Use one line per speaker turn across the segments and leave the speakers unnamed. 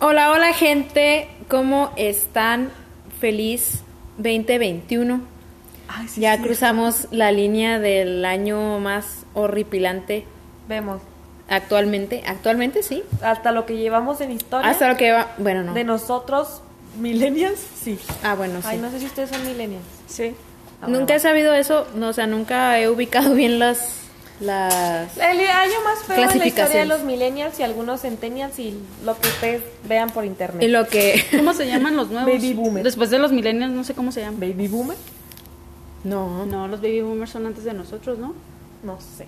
Hola, hola gente, ¿cómo están? Feliz 2021.
Ay, sí,
ya
sí.
cruzamos la línea del año más horripilante
Vemos.
actualmente. Actualmente sí.
Hasta lo que llevamos en historia
Hasta lo que va. Bueno, no.
de nosotros, millennials, sí.
Ah, bueno, sí.
Ay, no sé si ustedes son millennials.
Sí.
Ah,
Nunca he sabido eso, no, o sea, nunca he ubicado bien las. Las...
El año más feo de la historia de
Clasificaciones.
los millennials y algunos centennials y lo que ustedes vean por internet.
Y lo que.
¿Cómo se llaman los nuevos?
Baby boomer.
Después de los millennials, no sé cómo se llaman.
Baby boomer,
No.
No, los baby boomers son antes de nosotros, ¿no?
no sé.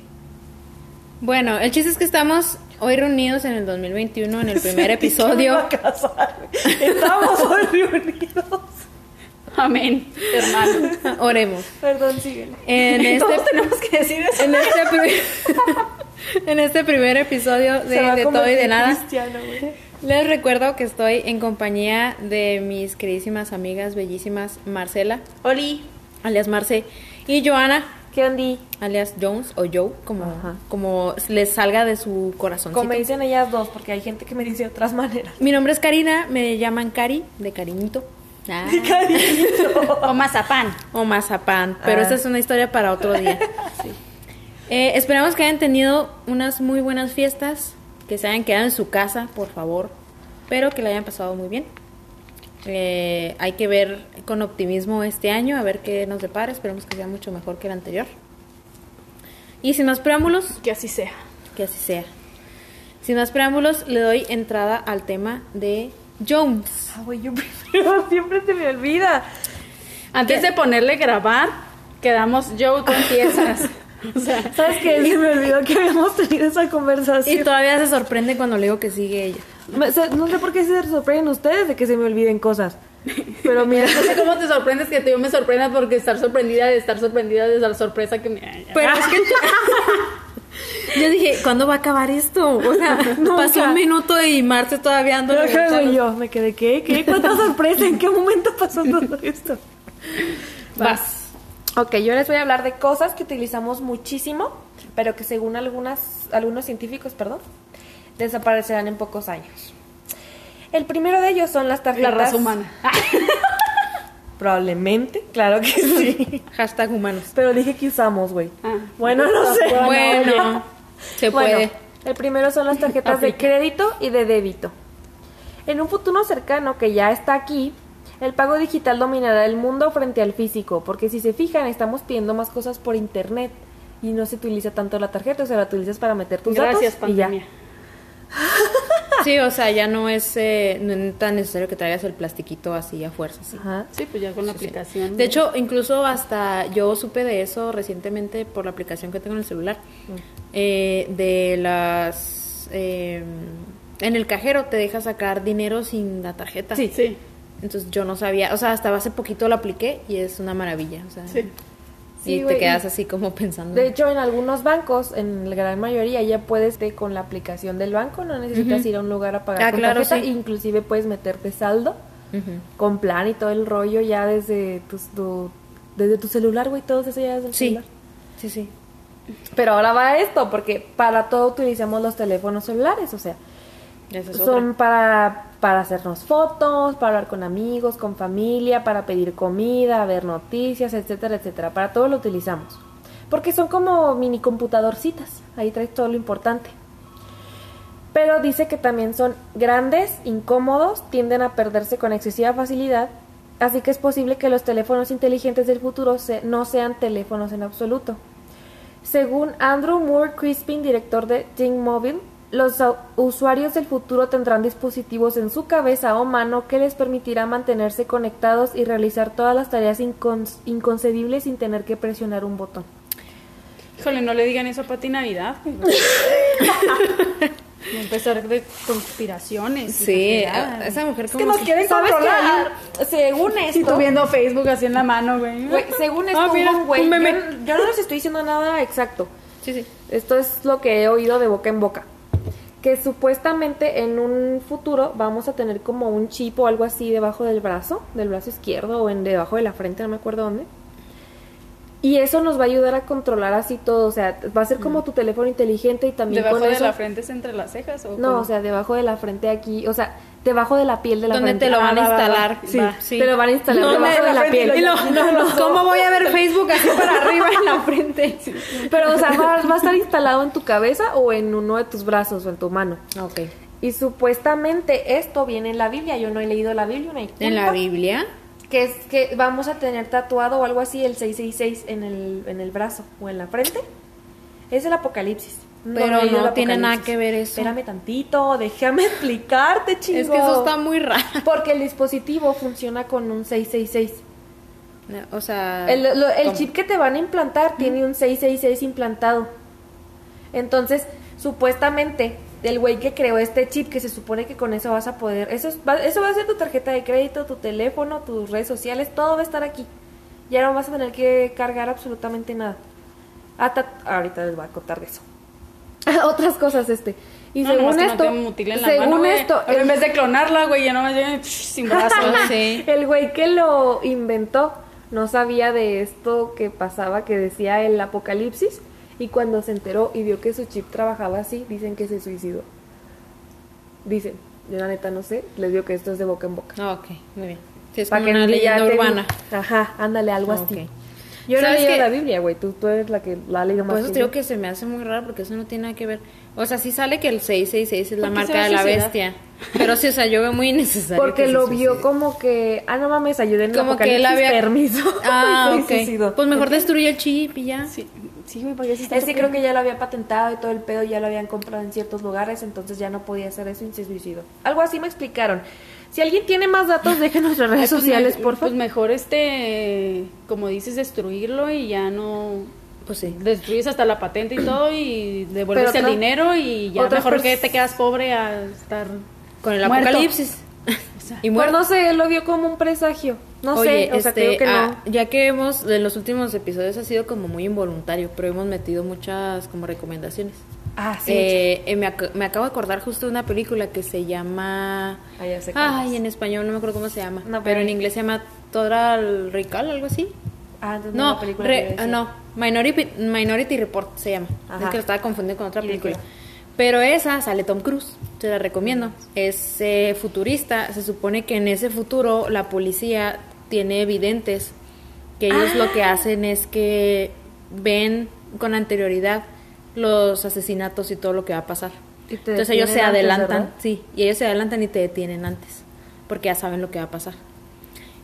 Bueno, el chiste es que estamos hoy reunidos en el 2021, en el primer episodio.
Me iba a casar. Estamos hoy reunidos.
Amén, hermano.
Oremos.
Perdón, síguele.
En este,
Todos tenemos que decir eso.
en este, en este primer episodio de, todo y de nada, les recuerdo que estoy en compañía de mis queridísimas amigas bellísimas Marcela,
Oli.
alias Marce, y Joana,
¿Qué onda?
alias Jones o Joe, como,
Ajá.
como les salga de su corazón.
Como me dicen ellas dos, porque hay gente que me dice de otras maneras.
Mi nombre es Karina, me llaman Cari, de cariñito. Ah.
O mazapán.
o mazapán, pero
Ah.
esa es una historia para otro día. Eh, esperamos que hayan tenido unas muy buenas fiestas, que se hayan quedado en su casa, por favor, pero que la hayan pasado muy bien. Eh, hay que ver con optimismo este año, a ver qué nos depara, esperemos que sea mucho mejor que el anterior. Y sin más preámbulos,
Que así sea.
que así sea. Sin más preámbulos, le doy entrada al tema de Jones.
Ah, güey, yo primero siempre se me olvida.
Antes de ponerle grabar, quedamos yo con piezas. O sea,
¿Sabes qué? Se me olvidó que habíamos tenido esa
Y
conversación.
todavía se sorprende cuando le digo que sigue ella.
No sé por qué se sorprenden ustedes de que se me olviden cosas. Pero mira,
no sé cómo te sorprendes que yo me sorprenda porque estar sorprendida de estar sorprendida de la sorpresa que me.
Pero es que yo dije, ¿cuándo va a acabar esto? O sea,
Nunca.
pasó un minuto y Marce todavía ando
güey, yo me quedé, ¿qué? ¿Qué? ¿Cuánta sorpresa? ¿En qué momento pasó todo esto?
Vas.
Ok, yo les voy a hablar de cosas que utilizamos muchísimo, pero que según algunas, algunos científicos, perdón, desaparecerán en pocos años. El primero de ellos son las
La
tarjetas.
raza humana.
Probablemente, claro que sí.
Hashtag humanos.
Pero dije que usamos, güey.
Ah.
Bueno, no sé.
Bueno, se
Bueno,
puede.
el primero son las tarjetas de crédito y de débito. En un futuro cercano que ya está aquí, el pago digital dominará el mundo frente al físico, porque si se fijan, estamos pidiendo más cosas por internet y no se utiliza tanto la tarjeta, o sea, la utilizas para meter tus
Gracias,
datos y ya.
Sí, o sea, ya no es, eh, no es tan necesario que traigas el plastiquito así a fuerza. sí.
Ajá.
Sí, pues ya con la
Sí, sí.
aplicación.
De hecho, incluso hasta yo supe de eso recientemente por la aplicación que tengo en el celular. Eh, de las... eh, en el cajero te deja sacar dinero sin la tarjeta.
Sí, sí.
Entonces yo no sabía, o sea, hasta hace poquito lo apliqué y es una maravilla, o sea,
Sí.
Sí,
y te quedas así como pensando.
De hecho, en algunos bancos, en la gran mayoría, ya puedes de, con la aplicación del banco, no necesitas ir a un lugar a pagar
Ah,
con
claro,
tarjeta,
sí.
inclusive puedes meterte saldo con plan y todo el rollo ya desde tu, tu- desde tu celular, güey, todo eso ya desde el
Sí,
celular.
sí, sí.
Pero ahora va esto, porque para todo utilizamos los teléfonos celulares, o sea,
es
son
otra.
para, para hacernos fotos, para hablar con amigos, con familia, para pedir comida, ver noticias, etcétera, etcétera. Para todo lo utilizamos. Porque son como mini computadorcitas, ahí traes todo lo importante. Pero dice que también son grandes, incómodos, tienden a perderse con excesiva facilidad, así que es posible que los teléfonos inteligentes del futuro se- no sean teléfonos en absoluto. Según Andrew Moore Crispin, director de Think Mobile, los usuarios del futuro tendrán dispositivos en su cabeza o mano que les permitirá mantenerse conectados y realizar todas las tareas incon- inconcebibles sin tener que presionar un botón.
Híjole, no le digan eso a Pati Navidad. a empezar de conspiraciones.
Sí, esa mujer
Es que
como
nos
que-
quieren
¿Sabes
controlar.
Según
Y tú
esto,
viendo Facebook así en la mano, güey.
güey, según esto,
Ah, mira,
hubo un güey, yo, yo no les estoy diciendo nada exacto.
Sí, sí.
Esto es lo que he oído de boca en boca. Que supuestamente en un futuro vamos a tener como un chip o algo así debajo del brazo, del brazo izquierdo o en debajo de la frente, no me acuerdo dónde. Y eso nos va a ayudar a controlar así todo, o sea, va a ser como tu teléfono inteligente y también
¿Debajo
con
de
eso-
la frente es entre las cejas? ¿o
No,
cómo?
o sea, debajo de la frente aquí, o sea, debajo de la piel de la
¿Dónde
frente.
te lo van a
Ah, va, va, va.
instalar?
Sí,
Va, sí.
te lo van a instalar
No,
debajo
me-
de la piel.
lo-
Y lo-
No, no,
¿Cómo voy a ver Facebook así para arriba en la frente?
Pero, o sea, va, va a estar instalado en tu cabeza o en uno de tus brazos o en tu mano.
Ok.
Y supuestamente esto viene en la Biblia. Yo no he leído la Biblia, hay
En la. Biblia.
Que es que vamos a tener tatuado o algo así el 666 en el, en el brazo o en la frente. Es el Apocalipsis.
Pero no tiene nada que ver eso.
Espérame tantito, déjame explicarte, chingo.
Es que eso está muy raro.
Porque el dispositivo funciona con un 666.
O sea.
El, lo- el chip que te van a implantar tiene un 666 implantado. Entonces, supuestamente, el güey que creó este chip, que se supone que con eso vas a poder. Eso, es- va, eso va a ser tu tarjeta de crédito, tu teléfono, tus redes sociales, todo va a estar aquí. Ya no vas a tener que cargar absolutamente nada. Hasta, ahorita les voy a contar de eso. Otras cosas, este. Y
No,
según esto,
no te mutilen la
según
mano, güey.
esto,
Ahora, en vez de clonarla, güey, ya no me sin brazo.
Sí.
El güey que lo inventó no sabía de esto que pasaba, que decía el apocalipsis, y cuando se enteró y vio que su chip trabajaba así, dicen que se suicidó. Dicen, yo la neta no sé, les digo que esto es de boca en boca.
Ah, ok, muy bien. Sí, es como
que
una
ya
leyenda urbana.
Ajá, ándale, algo así. Yo no he
¿Sabes
leído
qué?
la Biblia, güey, tú, tú eres la que la ha leído más
Por eso
que
te digo que se me hace muy raro porque eso no tiene nada que ver. O sea, sí sale que el 666 es la
¿Por qué se
marca de la
suicidar?
bestia. Pero sí, o sea, yo veo muy innecesario.
Porque
que se
lo vio como que, ah, no mames, ayuden en el
Como que él había.
permiso.
Ah, ok.
suicidó.
Pues mejor destruye el chip y ya.
Sí, sí, así está
Es que creo que ya lo había patentado y todo el pedo ya lo habían comprado en ciertos lugares, entonces ya no podía hacer eso y se suicidó. Algo así me explicaron. Si alguien tiene más datos, dejen nuestras
Ay,
redes
pues,
sociales,
me-
por
Pues
favor.
mejor este, como dices, destruirlo y ya no...
Pues sí.
Destruyes hasta la patente y todo y devuelves
Pero
el
otra-
dinero y ya mejor que te quedas pobre a estar...
Con el
muerto.
apocalipsis.
O sea,
y
Pues
muerto.
no sé, él lo vio como un presagio. No
Oye,
sé, o sea, digo
este,
que no.
ah, ya que hemos, en los últimos episodios ha sido como muy involuntario, pero hemos metido muchas como recomendaciones.
Ah, sí.
Eh, eh, me, ac- me acabo de acordar justo de una película que se llama...
Ah, ya sé cuál
Ay, en español no me acuerdo cómo se llama.
No,
pero
pero-
en inglés se llama Total Recall, algo así.
Ah,
No,
película
re- ah, no, Minority, Minority Report se llama.
Ajá.
Es que lo estaba confundiendo con otra película. Pero esa sale Tom Cruise, te la recomiendo. Es eh, futurista, se supone que en ese futuro la policía tiene evidentes que ellos lo
Ah.
que hacen es que ven con anterioridad los asesinatos y todo lo que va a pasar.
Y te
Entonces ellos se
antes,
adelantan, sí, y ellos se adelantan y te detienen antes, porque ya saben lo que va a pasar.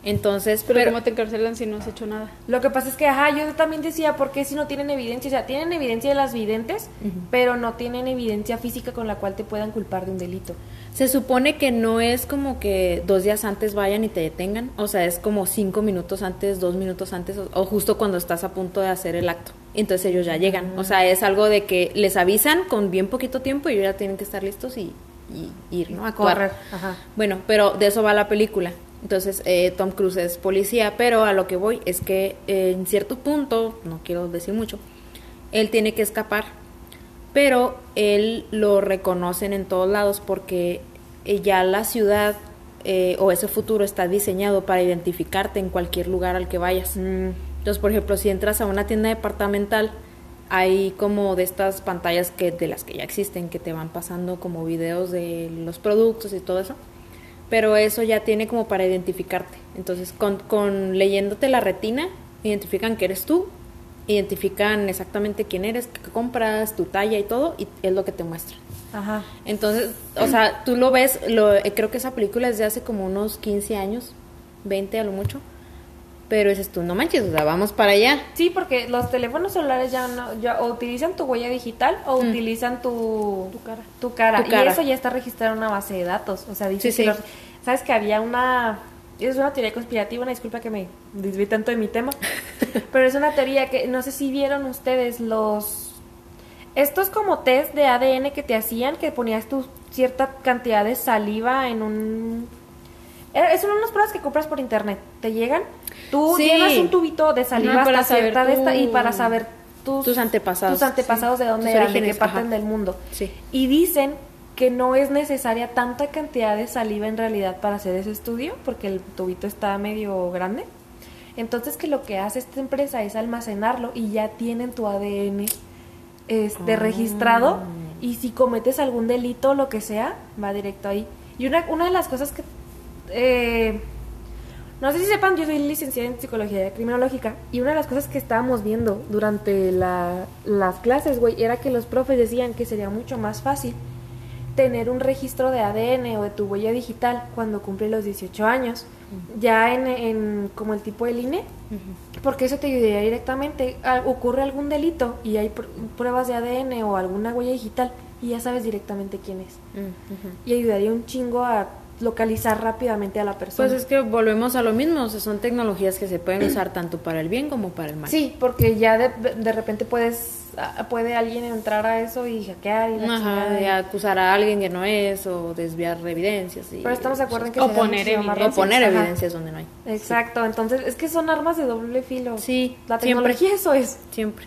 Entonces,
pero,
pero,
¿cómo te encarcelan si no has hecho nada?
Lo que pasa es que, ajá, yo también decía, ¿por qué si no tienen evidencia? O sea, tienen evidencia de las videntes, pero no tienen evidencia física con la cual te puedan culpar de un delito.
Se supone que no es como que dos días antes vayan y te detengan, o sea, es como cinco minutos antes, dos minutos antes, o, o justo cuando estás a punto de hacer el acto. Entonces ellos ya llegan, o sea, es algo de que les avisan con bien poquito tiempo y ellos ya tienen que estar listos y, y ir, ¿no? A.
Correr, ajá.
Bueno, pero de eso va la película. Entonces, eh, Tom Cruise es policía, pero a lo que voy es que eh, en cierto punto, no quiero decir mucho, él tiene que escapar, pero él lo reconocen en todos lados porque eh, ya la ciudad eh, o ese futuro está diseñado para identificarte en cualquier lugar al que vayas. Entonces, por ejemplo, si entras a una tienda departamental, hay como de estas pantallas que de las que ya existen que te van pasando como videos de los productos y todo eso. Pero eso ya tiene como para identificarte. Entonces, con, con leyéndote la retina, identifican que eres tú, identifican exactamente quién eres, qué compras, tu talla y todo, y es lo que te muestran.
Ajá.
Entonces, o sea, tú lo ves, lo, eh, creo que esa película es de hace como unos 15 años, 20 a lo mucho, pero dices tú, no manches, o sea, vamos para allá.
Sí, porque los teléfonos celulares ya no, ya o utilizan tu huella digital o
Mm.
utilizan tu,
Tu cara.
Tu cara.
Tu cara.
Y eso ya está registrado en una base de datos. O sea, dice
Sí,
que
sí.
los- sabes que había una es una teoría conspirativa, una disculpa que me desvié tanto de mi tema, pero es una teoría que no sé si vieron ustedes los estos como test de ADN que te hacían que ponías tu cierta cantidad de saliva en un era- es unas pruebas que compras por internet. Te llegan, tú
Sí.
llenas un tubito de saliva
para
hasta cierta de esta y para saber tus,
Tus antepasados.
tus antepasados de dónde eran, de qué parten
ajá.
del mundo.
Sí.
Y dicen que no es necesaria tanta cantidad de saliva en realidad para hacer ese estudio, porque el tubito está medio grande. Entonces que lo que hace esta empresa es almacenarlo y ya tienen tu ADN este,
Ah.
registrado y si cometes algún delito o lo que sea, va directo ahí. Y una, una de las cosas que... eh, no sé si sepan, yo soy licenciada en psicología criminológica y una de las cosas que estábamos viendo durante la- las clases, güey, era que los profes decían que sería mucho más fácil tener un registro de ADN o de tu huella digital cuando cumple los 18 años, ya en, en como el tipo del INE, porque eso te ayudaría directamente. Al- ocurre algún delito y hay pr- pruebas de ADN o alguna huella digital y ya sabes directamente quién es. Y ayudaría un chingo a localizar rápidamente a la persona.
Pues es que volvemos a lo mismo, o sea, son tecnologías que se pueden usar tanto para el bien como para el mal.
Sí, porque ya de, de repente puedes puede alguien entrar a eso y hackear y
Ajá, de acusar a alguien que no es o desviar evidencias. Y,
Pero estamos de acuerdo en que
O poner
más
o poner
Ajá.
evidencias donde no hay.
Exacto, entonces es que son armas de doble filo.
Sí,
la
siempre.
tecnología eso es.
Siempre.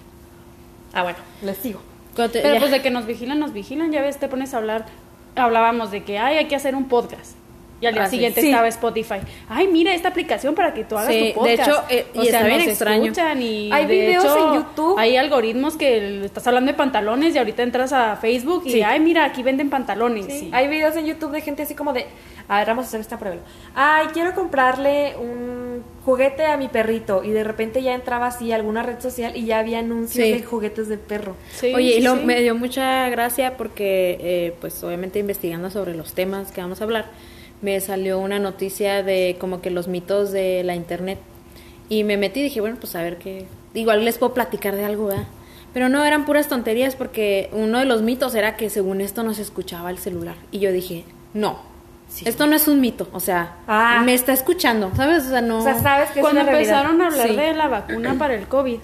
Ah, bueno, les sigo.
Pero
ya-
pues de que nos vigilan, nos vigilan. Ya ves, te pones a hablar. Hablábamos de que ay, hay que hacer un podcast. Y al día
Ah,
siguiente
Sí.
estaba Spotify. Ay, mira esta aplicación para que tú hagas
Sí,
tu
de
podcast.
hecho, eh, y está bien extraño.
escuchan y
Hay
de
videos
hecho,
en YouTube.
Hay algoritmos que estás hablando de pantalones y ahorita entras a Facebook y
Sí.
ay, mira, aquí venden pantalones.
Hay videos en YouTube de gente así como de, a ver, vamos a hacer esta prueba. Ay, quiero comprarle un juguete a mi perrito y de repente ya entraba así a alguna red social y ya había anuncios de juguetes de perro.
Oye, y lo- me dio mucha gracia porque, eh, pues obviamente investigando sobre los temas que vamos a hablar, me salió una noticia de como que los mitos de la internet. Y me metí y dije, bueno, pues a ver qué. Igual les puedo platicar de algo, ¿verdad? Pero no, eran puras tonterías porque uno de los mitos era que según esto no se escuchaba el celular. Y yo dije, no, esto no es un mito. O sea,
Ah.
me está escuchando, ¿sabes? O sea, no.
O sea, sabes que
Cuando
es una realidad.
empezaron a hablar
Sí.
de la vacuna para el COVID,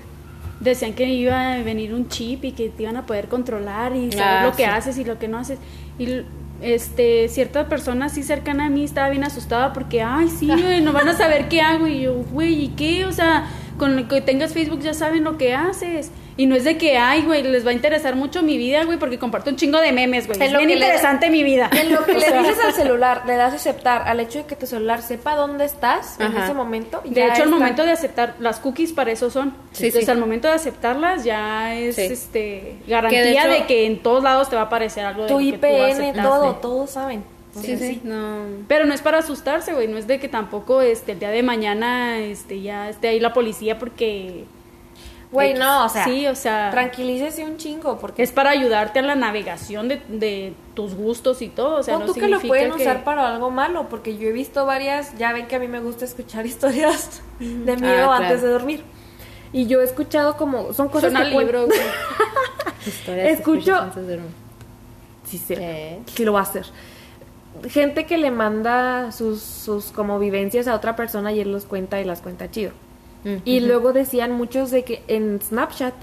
decían que iba a venir un chip y que te iban a poder controlar y saber
Ah,
lo que
sí.
haces y lo que no haces. Y este cierta persona así cercana a mí estaba bien asustada porque, ay, sí, güey, no van a saber qué hago. Y yo, güey, ¿y qué? O sea, con lo que tengas Facebook ya saben lo que haces. Y no es de que, ay, güey, les va a interesar mucho mi vida, güey, porque comparto un chingo de memes, güey. Es
lo
bien
que le-
interesante mi vida.
En lo que
O
le dices al celular, le das a aceptar al hecho de que tu celular sepa dónde estás en ese momento.
De hecho, al momento de aceptar las cookies para eso son.
Sí,
Entonces,
sí.
al momento de aceptarlas ya es
Sí.
este garantía
Que de
que en todos lados te va a aparecer algo de
tu
lo que tú
IPN, todo, todos saben.
Sí, sí, no.
Pero no es para asustarse, güey, no es de que tampoco este el día de mañana este ya esté ahí la policía porque
Güey, no, o sea,
Sí, o sea,
tranquilícese un chingo porque
es para ayudarte a la navegación de, de tus gustos y todo, o sea, no
tú que lo pueden
que-
usar para algo malo, porque yo he visto varias, ya ven que a mí me gusta escuchar historias de miedo
Ah,
antes
claro.
de dormir. Y yo he escuchado como, son cosas
Suena
que
libro.
Historias
Escucho-
antes de dormir.
Sí, sí,
Eh.
sí lo va a hacer. Gente que le manda sus, sus como vivencias a otra persona y él los cuenta y las cuenta chido. Y luego decían muchos de que en Snapchat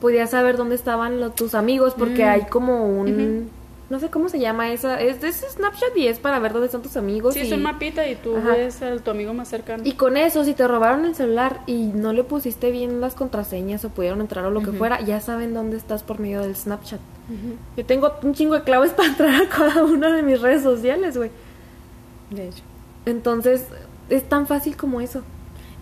podías saber dónde estaban los- tus amigos porque
Mm.
hay como un... No sé cómo se llama esa. Es, es Snapchat y es para ver dónde están tus amigos.
Sí,
y...
es un mapita y tú
Ajá.
ves a tu amigo más cercano.
Y con eso, si te robaron el celular y no le pusiste bien las contraseñas o pudieron entrar o lo que fuera, ya saben dónde estás por medio del Snapchat. Yo tengo un chingo de claves para entrar a cada una de mis redes sociales, güey.
De hecho.
Entonces, es tan fácil como eso.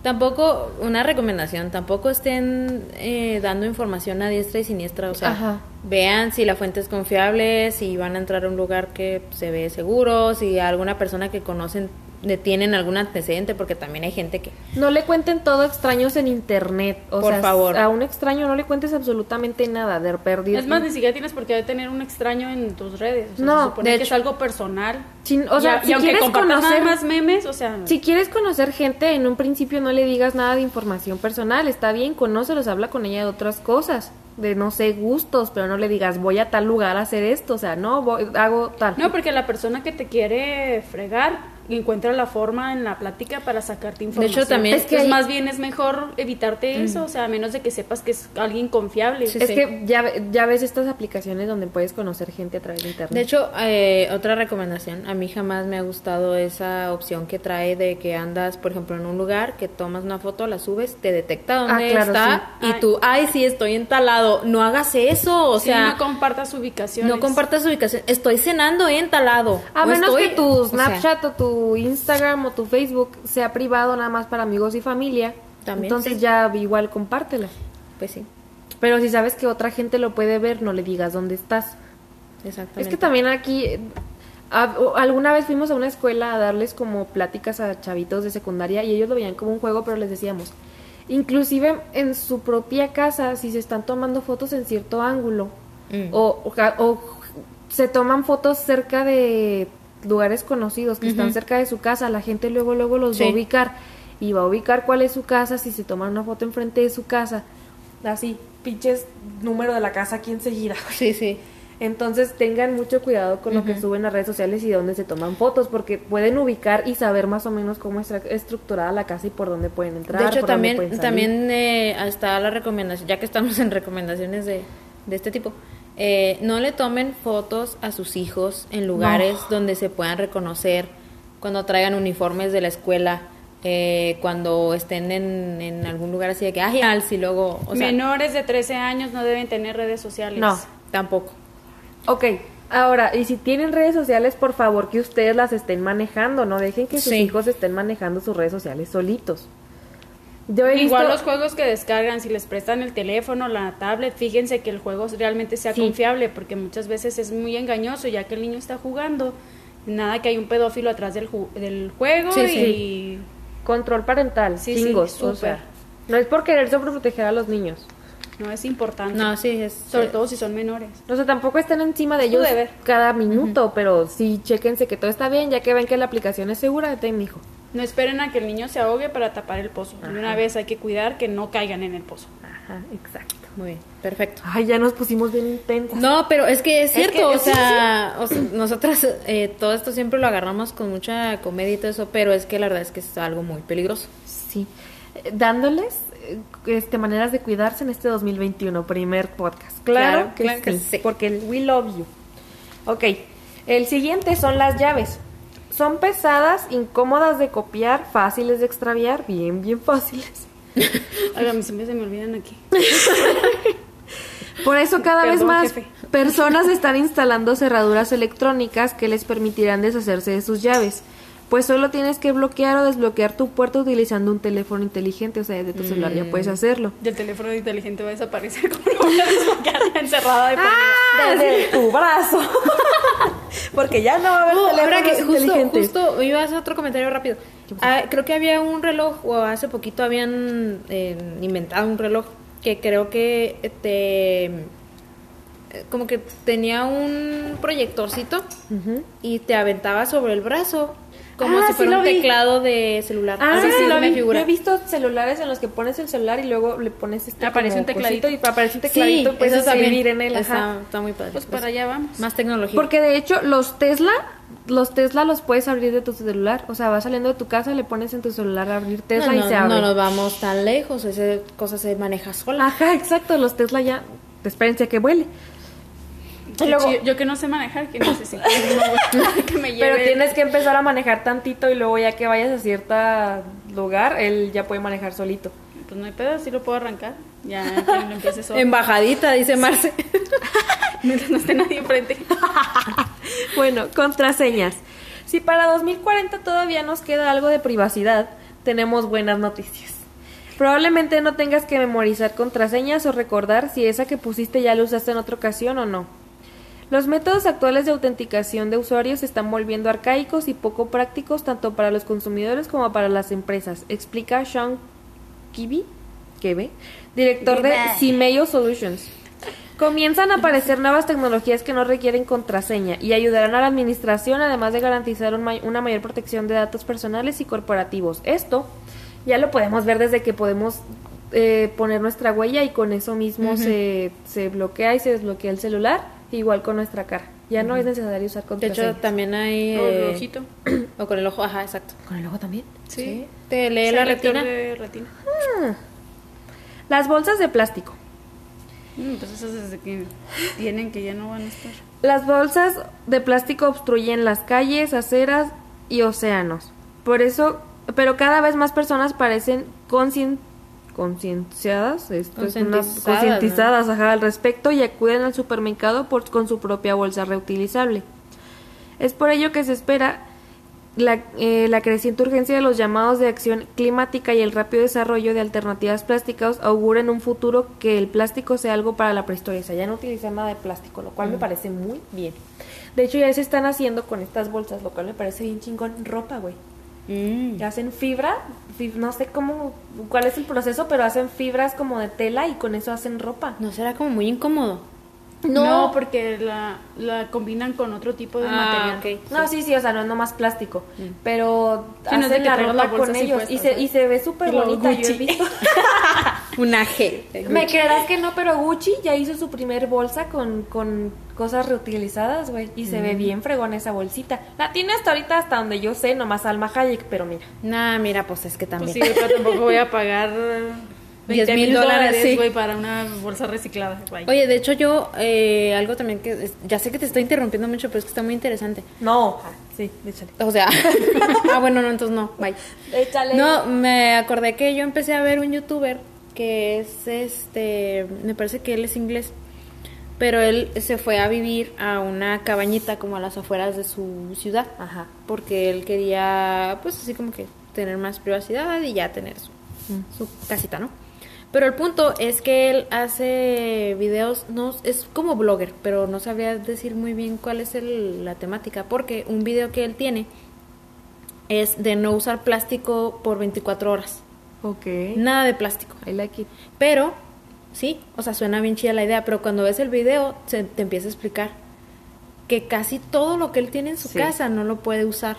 Tampoco, una recomendación, tampoco estén eh, dando información a diestra y siniestra, o sea,
Ajá.
vean si la fuente es confiable, si van a entrar a un lugar que se ve seguro, si alguna persona que conocen tienen algún antecedente, porque también hay gente que...
No le cuenten todo a extraños en internet. O
Por
sea,
favor.
a un extraño no le cuentes absolutamente nada de perdido.
Es más, ni siquiera tienes por qué tener un extraño en tus redes. O sea,
No,
se supone
de
que
hecho.
es algo personal.
Sin- o sea,
y,
si
y aunque
quieres conocer-
nada más memes, o sea,
Si quieres conocer gente, en un principio no le digas nada de información personal. Está bien, conócelos, habla con ella de otras cosas. De, no sé, gustos, pero no le digas, voy a tal lugar a hacer esto. O sea, no, voy, hago tal.
no, porque la persona que te quiere fregar encuentra la forma en la plática para sacarte información.
también-
es que
hay-
más bien es mejor evitarte eso, o sea, a menos de que sepas que es alguien confiable.
Sí,
es
sí.
que ya, ya ves estas aplicaciones donde puedes conocer gente a través de internet.
De hecho, eh, otra recomendación, a mí jamás me ha gustado esa opción que trae de que andas, por ejemplo, en un lugar, que tomas una foto, la subes, te detecta dónde
Ah, claro,
está
sí.
y
Ay.
tú, ay, sí, estoy entalado, no hagas eso, o
Sí,
sea...
no compartas ubicaciones.
No compartas ubicación. Estoy cenando en talado.
A menos
estoy-
que tu
o sea,
Snapchat o tu Instagram o tu Facebook sea privado nada más para amigos y familia,
También,
entonces
sí.
ya igual compártela.
pues sí,
Pero si sabes que otra gente lo puede ver, no le digas dónde estás.
exactamente.
Es que también aquí, a- alguna vez fuimos a una escuela a darles como pláticas a chavitos de secundaria y ellos lo veían como un juego, pero les decíamos, inclusive en su propia casa, si se están tomando fotos en cierto ángulo
Mm.
o, o se toman fotos cerca de lugares conocidos que están cerca de su casa, la gente luego luego los va a ubicar y va a ubicar cuál es su casa si se toman una foto enfrente de su casa. Así, pinches número de la casa aquí enseguida.
Sí, sí.
Entonces tengan mucho cuidado con lo que suben a redes sociales y dónde se toman fotos, porque pueden ubicar y saber más o menos cómo está estructurada la casa y por dónde pueden entrar.
De hecho,
por dónde
también,
pueden salir.
también eh, está la recomendación, ya que estamos en recomendaciones de, de este tipo, eh, no le tomen fotos a sus hijos en lugares donde se puedan reconocer, cuando traigan uniformes de la escuela, eh, cuando estén en, en algún lugar así de que, ay, alci", y luego, o sea,
Menores de 13 años no deben tener redes sociales.
No.
tampoco.
Ok, ahora, y si tienen redes sociales, por favor que ustedes las estén manejando, no dejen que sus
Sí.
hijos estén manejando sus redes sociales solitos. Yo he
Igual
visto-
los juegos que descargan, si les prestan el teléfono, la tablet, fíjense que el juego realmente sea
Sí.
confiable, porque muchas veces es muy engañoso, ya que el niño está jugando. Nada que hay un pedófilo atrás del, ju- del juego
Sí,
y
sí.
control parental,
Sí, sí,
chingos, o
súper.
sea, no es por querer sobreproteger a los niños.
no es importante.
No, sí, es...
Sobre
eh,
todo si son menores.
O sea, tampoco estén encima de ellos
deber.
cada minuto, pero sí chéquense que todo está bien, ya que ven que la aplicación es segura, ten hijo.
No esperen a que el niño se ahogue para tapar el pozo. De una
Ajá.
vez hay que cuidar que no caigan en el pozo.
Ajá, exacto.
Muy bien, perfecto.
Ay, ya nos pusimos bien intensas.
No, pero es que es cierto,
que-
o,
sí,
sea, o sea, nosotras eh, todo esto siempre lo agarramos con mucha comedia y todo eso, pero es que la verdad es que es algo muy peligroso.
Sí. Eh, Dándoles eh, este, maneras de cuidarse en este 2021, primer podcast. Claro,
Claro,
que,
claro
sí,
que sí.
porque el we love you. Ok, el siguiente son las llaves. Son pesadas, incómodas de copiar, fáciles de extraviar, bien, bien fáciles.
Ay, a mí siempre se me olvidan aquí.
Por eso cada vez más
jefe.
personas están instalando cerraduras electrónicas que les permitirán deshacerse de sus llaves. Pues solo tienes que bloquear o desbloquear tu puerta utilizando un teléfono inteligente, o sea, desde tu celular ya
Mm.
puedes hacerlo.
Y el teléfono inteligente va a desaparecer como lo voy a desbloquear ya encerrada de por
Ah. Desde tu brazo. Porque ya no va a haber
Oh, ahora que justo,
inteligentes.
justo iba a hacer otro comentario rápido. Ah, creo que había un reloj, o hace poquito habían eh, inventado un reloj que creo que te. eh, como que tenía un proyectorcito y te aventaba sobre el brazo. Como
Ah,
si
sí
fuera un
vi.
teclado de celular.
Ah, sí,
se
lo
me
vi.
figura.
Yo he visto celulares en los que pones el celular y luego le pones este
Aparece un tecladito.
y aparece un tecladito y puedes escribir en él. ajá.
Está, está muy padre.
Pues para allá vamos.
Más tecnología.
Porque de hecho los Tesla, los Tesla los puedes abrir de tu celular. O sea, vas saliendo de tu casa, le pones en tu celular a abrir Tesla
no,
y se abre.
no nos vamos tan lejos. Esa cosa se maneja sola.
Ajá, exacto, los Tesla ya, espérense a que vuele. Luego-
yo que no sé manejar, que necesito que me lleve.
Pero tienes que empezar a manejar tantito y luego ya que vayas a cierto lugar, él ya puede manejar solito.
Pues no hay pedo, sí lo puedo arrancar. Ya lo empiece solo.
Embajadita, dice Marce.
Mientras no esté nadie enfrente.
Bueno, contraseñas. Si para 2040 todavía nos queda algo de privacidad, tenemos buenas noticias. Probablemente no tengas que memorizar contraseñas o recordar si esa que pusiste ya la usaste en otra ocasión o no. Los métodos actuales de autenticación de usuarios se están volviendo arcaicos y poco prácticos tanto para los consumidores como para las empresas, explica Sean Kibi, Kebe, director de Cimeyo Solutions. Comienzan a aparecer nuevas tecnologías que no requieren contraseña y ayudarán a la administración además de garantizar un may- una mayor protección de datos personales y corporativos. Esto ya lo podemos ver desde que podemos eh, poner nuestra huella y con eso mismo se, se bloquea y se desbloquea el celular, igual con nuestra cara. Ya no es necesario usar
De
contraseña.
hecho, también hay.
O el
eh,
ojito.
O con el ojo, ajá, exacto.
¿Con el ojo también?
Sí. Te lee
Sí,
la retina.
de retina.
Las bolsas de plástico.
Mm, Pues esas desde que tienen que ya no van a estar.
Las bolsas de plástico obstruyen las calles, aceras y océanos. Por eso, pero cada vez más personas parecen conscien- concienciadas,
Concientizadas,
ajá, al respecto y acuden al supermercado por- con su propia bolsa reutilizable. Es por ello que se espera la, eh, la creciente urgencia de los llamados de acción climática y el rápido desarrollo de alternativas plásticas auguran en un futuro que el plástico sea algo para la prehistoria, o sea, ya no utilizar nada de plástico, lo cual me parece muy bien. De hecho, ya se están haciendo con estas bolsas, lo cual me parece bien chingón. Ropa, güey.
Mm.
Hacen fibra, fib- no sé cómo, cuál es el proceso, pero hacen fibras como de tela y con eso hacen ropa.
No será como muy incómodo.
No, porque la, la combinan con otro tipo de
Ah,
material.
No, sí, sí, o sea, no es nomás plástico, pero
Sí, no
hacen
que
la ropa con ellos y, se, y se ve súper bonita, yo he visto.
Una G.
Me creerás que no, pero Gucci ya hizo su primer bolsa con, con cosas reutilizadas, güey, y se ve
Mm.
bien fregón esa bolsita. La tiene hasta ahorita, hasta donde yo sé, nomás Alma Hayek, pero mira.
Nah, mira, pues es que
Pues
también.
sí, pero tampoco voy a pagar
10
20
mil dólares, sí.
güey, para una bolsa reciclada. Bye.
Oye, de hecho yo, eh, algo también que, es- ya sé que te estoy interrumpiendo mucho, pero es que está muy interesante.
No, ah, sí, échale.
O sea, ah, bueno, no, entonces no, bye.
Échale.
No, me acordé que yo empecé a ver un youtuber que es este, me parece que él es inglés, pero él se fue a vivir a una cabañita como a las afueras de su ciudad,
Ajá.
porque él quería, pues así como que tener más privacidad y ya tener su, su casita, ¿no? Pero el punto es que él hace videos, no es como blogger, pero no sabría decir muy bien cuál es el- la temática, porque un video que él tiene es de no usar plástico por 24 horas.
Ok.
Nada de plástico.
I like it.
Pero, sí, o sea, suena bien chida la idea, pero cuando ves el video se te empieza a explicar que casi todo lo que él tiene en su
Sí.
casa no lo puede usar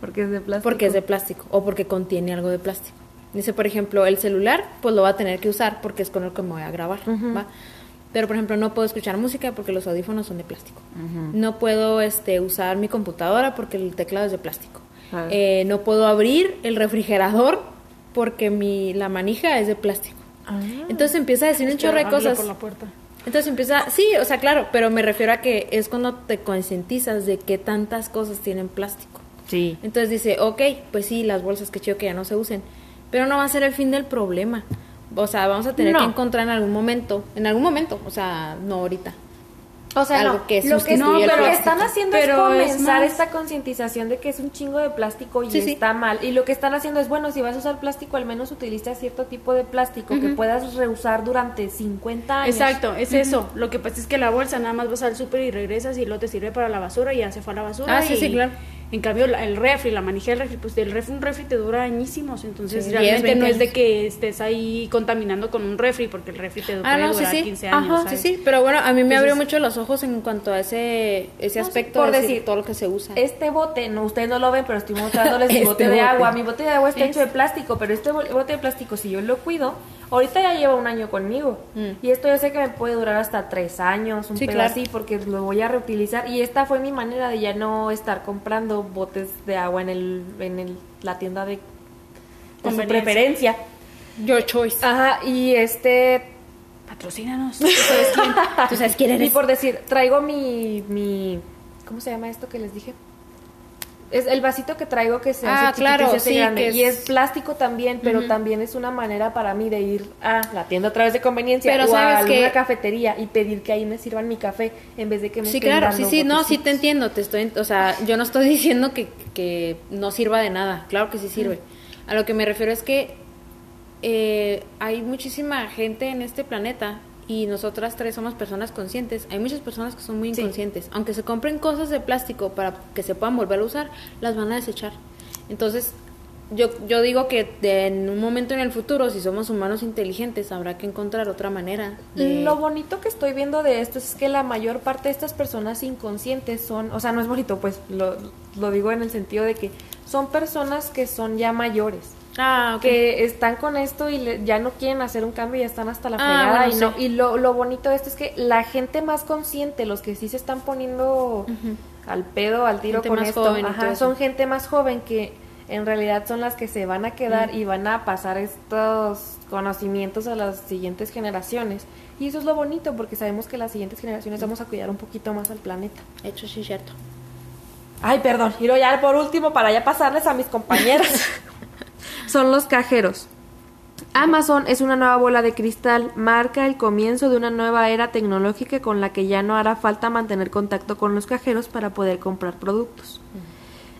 Porque es de plástico.
porque es de plástico o porque contiene algo de plástico. Dice, por ejemplo, el celular, pues lo va a tener que usar porque es con el que me voy a grabar, ¿va? Pero, por ejemplo, no puedo escuchar música porque los audífonos son de plástico. No puedo este, usar mi computadora porque el teclado es de plástico.
Ah.
Eh, no puedo abrir el refrigerador porque mi, la manija es de plástico.
Ah.
Entonces empieza a decir un chorro de cosas.
por la puerta.
Entonces empieza, sí, o sea, claro, pero me refiero a que es cuando te concientizas de que tantas cosas tienen plástico.
Sí.
Entonces dice, ok, pues sí, las bolsas que chido que ya no se usen, pero no va a ser el fin del problema. O sea, vamos a tener
No.
que encontrar en algún momento, en algún momento, o sea, no ahorita.
O sea,
Algo
no,
que
lo que, no, pero lo están haciendo
Pero
es
es
comenzar
más-
esta concientización de que es un chingo de plástico y
Sí, sí.
está mal. Y lo que están haciendo es, bueno, si vas a usar plástico, al menos utiliza cierto tipo de plástico que puedas reusar durante 50 años.
Exacto, es eso. Lo que pasa es que la bolsa nada más vas al súper y regresas y luego te sirve para la basura y ya se fue a la basura.
Ah, sí, sí, claro.
En cambio, la- el refri, la manija del refri, pues el refri, un refri te dura añísimos. Entonces,
Sí,
realmente
10,
no es
20
de que estés ahí contaminando con un refri, porque el refri te
Ah,
puede
no, sí,
durar
sí.
15 años.
Ajá, sí,
¿sabes?
sí. Pero bueno, a mí me
Entonces-
abrió mucho los ojos en cuanto a ese, ese
No,
aspecto
por
de decir,
decir,
todo lo que se usa.
Este bote, no, ustedes no lo ven, pero estoy mostrándoles mi
Este
bote de agua. Mi bote de agua está hecho de plástico, pero este bote de plástico, si yo lo cuido, ahorita ya lleva un año conmigo.
Mm.
Y esto yo sé que me puede durar hasta tres años, un
Sí,
pedo
claro.
así, porque lo voy a reutilizar. Y esta fue mi manera de ya no estar comprando botes de agua en el en el, la tienda de, de su preferencia.
Your choice.
Ajá, y este
Patrocínanos. ¿tú sabes quién?
Tú sabes quién
Y
eres.
por decir, traigo mi, mi. ¿Cómo se llama esto que les dije? Es el vasito que traigo que se
Ah,
hace
claro,
y se hace
sí,
grande.
que es-
Y es plástico también, pero también es una manera para mí de ir a la tienda a través de conveniencia
Pero
o
¿sabes
a alguna cafetería y pedir que ahí me sirvan mi café en vez de que me
Sí, claro, sí,
dando
sí, no, sí te entiendo, te estoy, o sea, yo no estoy diciendo que, que no sirva de nada, claro que sí sirve. A lo que me refiero es que eh, hay muchísima gente en este planeta y nosotras tres somos personas conscientes. Hay muchas personas que son muy
Sí.
inconscientes. Aunque se compren cosas de plástico para que se puedan volver a usar, las van a desechar. Entonces, yo, yo digo que de- en un momento en el futuro, si somos humanos inteligentes, habrá que encontrar otra manera. De...
Lo bonito que estoy viendo de esto es que la mayor parte de estas personas inconscientes son, o sea, no es bonito, pues lo, lo digo en el sentido de que son personas que son ya mayores.
Ah,
que están con esto y le- ya no quieren hacer un cambio y ya están hasta la
Ah,
fregada
bueno,
y no
sí.
y lo, lo bonito de esto es que la gente más consciente los que sí se están poniendo al pedo al tiro
Gente
con esto ajá, son gente más joven que en realidad son las que se van a quedar y van a pasar estos conocimientos a las siguientes generaciones y eso es lo bonito porque sabemos que las siguientes generaciones vamos a cuidar un poquito más al planeta
Hecho, sí, cierto.
Ay, perdón. Luego ya por último, para ya pasarles a mis compañeros, son los cajeros. Amazon es una nueva bola de cristal, marca el comienzo de una nueva era tecnológica con la que ya no hará falta mantener contacto con los cajeros para poder comprar productos.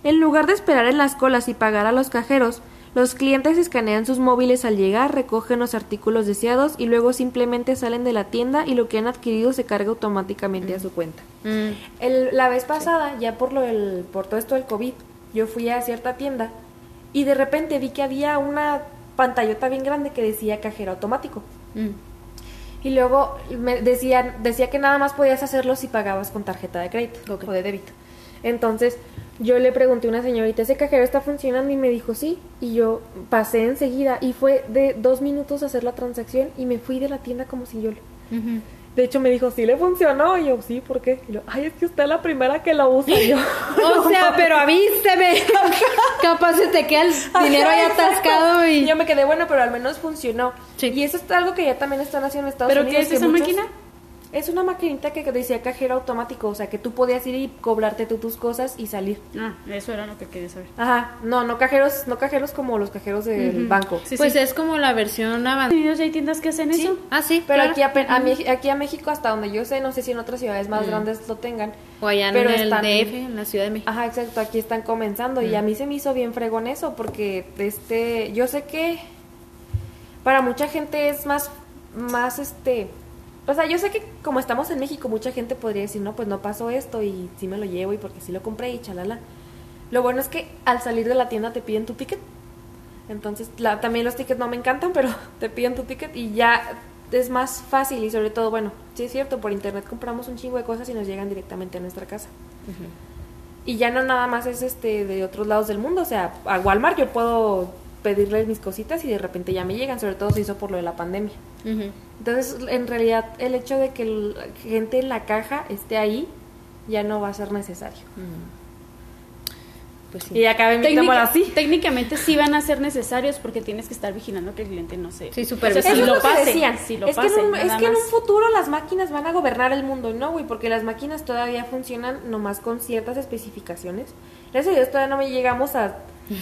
En lugar de esperar en las colas y pagar a los cajeros, Los clientes escanean sus móviles al llegar, recogen los artículos deseados y luego simplemente salen de la tienda y lo que han adquirido se carga automáticamente a su cuenta.
Mm,
El- la vez pasada, ya por lo del, por todo esto del COVID, yo fui a cierta tienda y de repente vi que había una pantallota bien grande que decía cajero automático.
mm.
Y luego me decían, decía que nada más podías hacerlo si pagabas con tarjeta de crédito o de débito. Entonces, yo le pregunté a una señorita, ¿ese cajero está funcionando? Y me dijo, sí. Y yo pasé enseguida y fue de dos minutos hacer la transacción y me fui de la tienda como si yo...
Ujú.
De hecho, me dijo, ¿sí le funcionó? Y yo, sí, ¿por qué? Y yo, ay, es que usted es la primera que lo usa. Y yo,
O sea, pero avíseme. Capaz se te queda el dinero ahí atascado y...
yo me quedé, bueno, pero al menos funcionó.
Sí.
Y eso es algo que ya también están haciendo en Estados
¿Pero
Unidos.
qué es esa
muchos-
máquina?
Es una maquinita que decía cajero automático, o sea, que tú podías ir y cobrarte tú tus cosas y salir.
Ah, eso era lo que quería saber.
Ajá, no, no cajeros, no cajeros como los cajeros del banco.
Sí,
pues
sí.
es como la versión
¿En
avanzada.
Hay tiendas que hacen
Sí.
eso?
Ah, sí,
Pero
claro.
aquí, a, a aquí a México, hasta donde yo sé, no sé si en otras ciudades más grandes lo tengan.
O allá en
pero
el
están-
DF, en la Ciudad de México.
Ajá, exacto, aquí están comenzando y a mí se me hizo bien fregón eso porque este, yo sé que para mucha gente es más, más este, o sea, yo sé que como estamos en México mucha gente podría decir, no, pues no pasó esto y sí me lo llevo y porque sí lo compré y chalala. Lo bueno es que al salir de la tienda te piden tu ticket. Entonces, la- también los tickets no me encantan, pero te piden tu ticket y ya es más fácil y sobre todo, bueno, sí es cierto, por internet compramos un chingo de cosas y nos llegan directamente a nuestra casa. Y ya no nada más es este de otros lados del mundo, o sea, a Walmart yo puedo pedirle mis cositas y de repente ya me llegan, sobre todo se hizo por lo de la pandemia. Entonces, en realidad el hecho de que la gente en la caja esté ahí ya no va a ser necesario.
Pues sí.
Y acabé mi
Técnica-
así.
Técnicamente sí van a ser necesarios porque tienes que estar vigilando que el cliente no se...
Sí,
o sea, si lo pase, si lo
es que, en un, es que en un futuro las máquinas van a gobernar el mundo, ¿no, güey? Porque las máquinas todavía funcionan nomás con ciertas especificaciones. Gracias a Dios todavía no me llegamos a,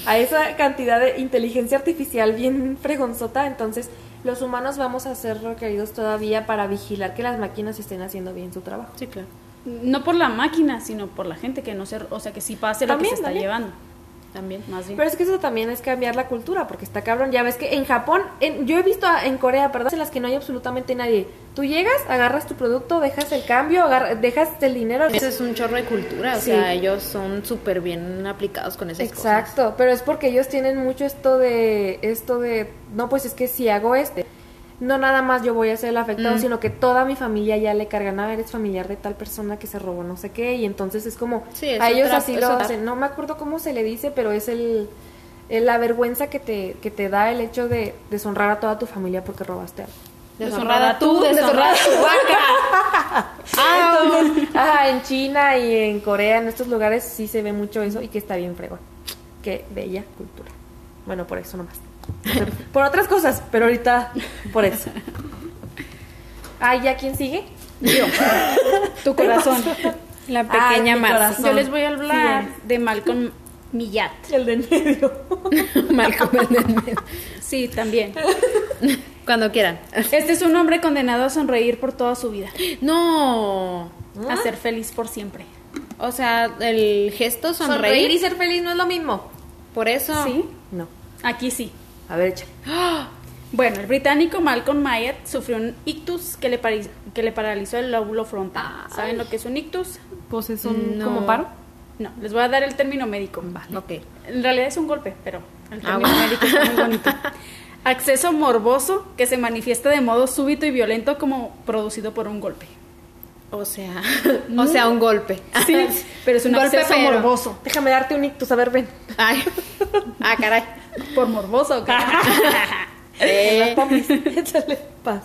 a esa cantidad de inteligencia artificial bien fregonzota. Entonces, los humanos vamos a ser requeridos todavía para vigilar que las máquinas estén haciendo bien su trabajo.
Sí, claro.
No por la máquina, sino por la gente que no se... O sea, que sí pase lo que se está llevando.
También.
Más bien.
Pero es que eso también es cambiar la cultura, porque está cabrón. Ya ves que en Japón, en- yo he visto a- en Corea, perdón, en las que no hay absolutamente nadie. Tú llegas, agarras tu producto, dejas el cambio, agarra- dejas el dinero.
Ese es un chorro de cultura, o sea, ellos son súper bien aplicados con esas cosas.
Exacto, pero es porque ellos tienen mucho esto de, esto de, no, pues es que si hago este, no nada más yo voy a ser el afectado,
Mm.
sino que toda mi familia ya le cargan, a eres familiar de tal persona que se robó no sé qué, y entonces es como,
Sí, es
a ellos así
es
lo
otra-
hacen, no me acuerdo cómo se le dice, pero es el, el- la vergüenza que te, que te da el hecho de deshonrar a toda tu familia porque robaste algo.
Deshonrada tú, deshonrada tu vaca.
Entonces, ajá, en China y en Corea, en estos lugares sí se ve mucho eso y que está bien fregón. Qué bella cultura. Bueno, por eso nomás. Por otras cosas, pero ahorita por eso. Ah, ¿ya quién sigue?
Yo. tu corazón.
La pequeña
Ay, corazón.
Yo les voy a hablar
Sí,
de Malcolm Millat.
El del medio.
Malcolm en el medio.
Sí, también.
Cuando quieran.
Este es un hombre condenado a sonreír por toda su vida.
No.
A ser feliz por siempre.
O sea, el gesto sonreír.
Sonreír y ser feliz no es lo mismo.
Por eso.
¿Sí?
No.
Aquí sí.
A ver, échale.
Bueno, el británico Malcolm Myatt sufrió un ictus que le, que le paralizó el lóbulo frontal. ¿Saben lo que es un ictus?
Pues es
un-
como paro.
No, les voy a dar el término médico.
Ok.
En realidad es un golpe, pero el
Ah,
término
bueno.
médico está muy bonito. Acceso morboso que se manifiesta de modo súbito y violento como producido por un golpe.
O sea, o sea, un golpe.
Sí, pero es un,
golpe,
acceso
pero-
morboso.
Déjame darte un ictus, a ver, ven.
Ay. Ah, caray.
Por morboso. ¿qué?
Eh,
Échale paz.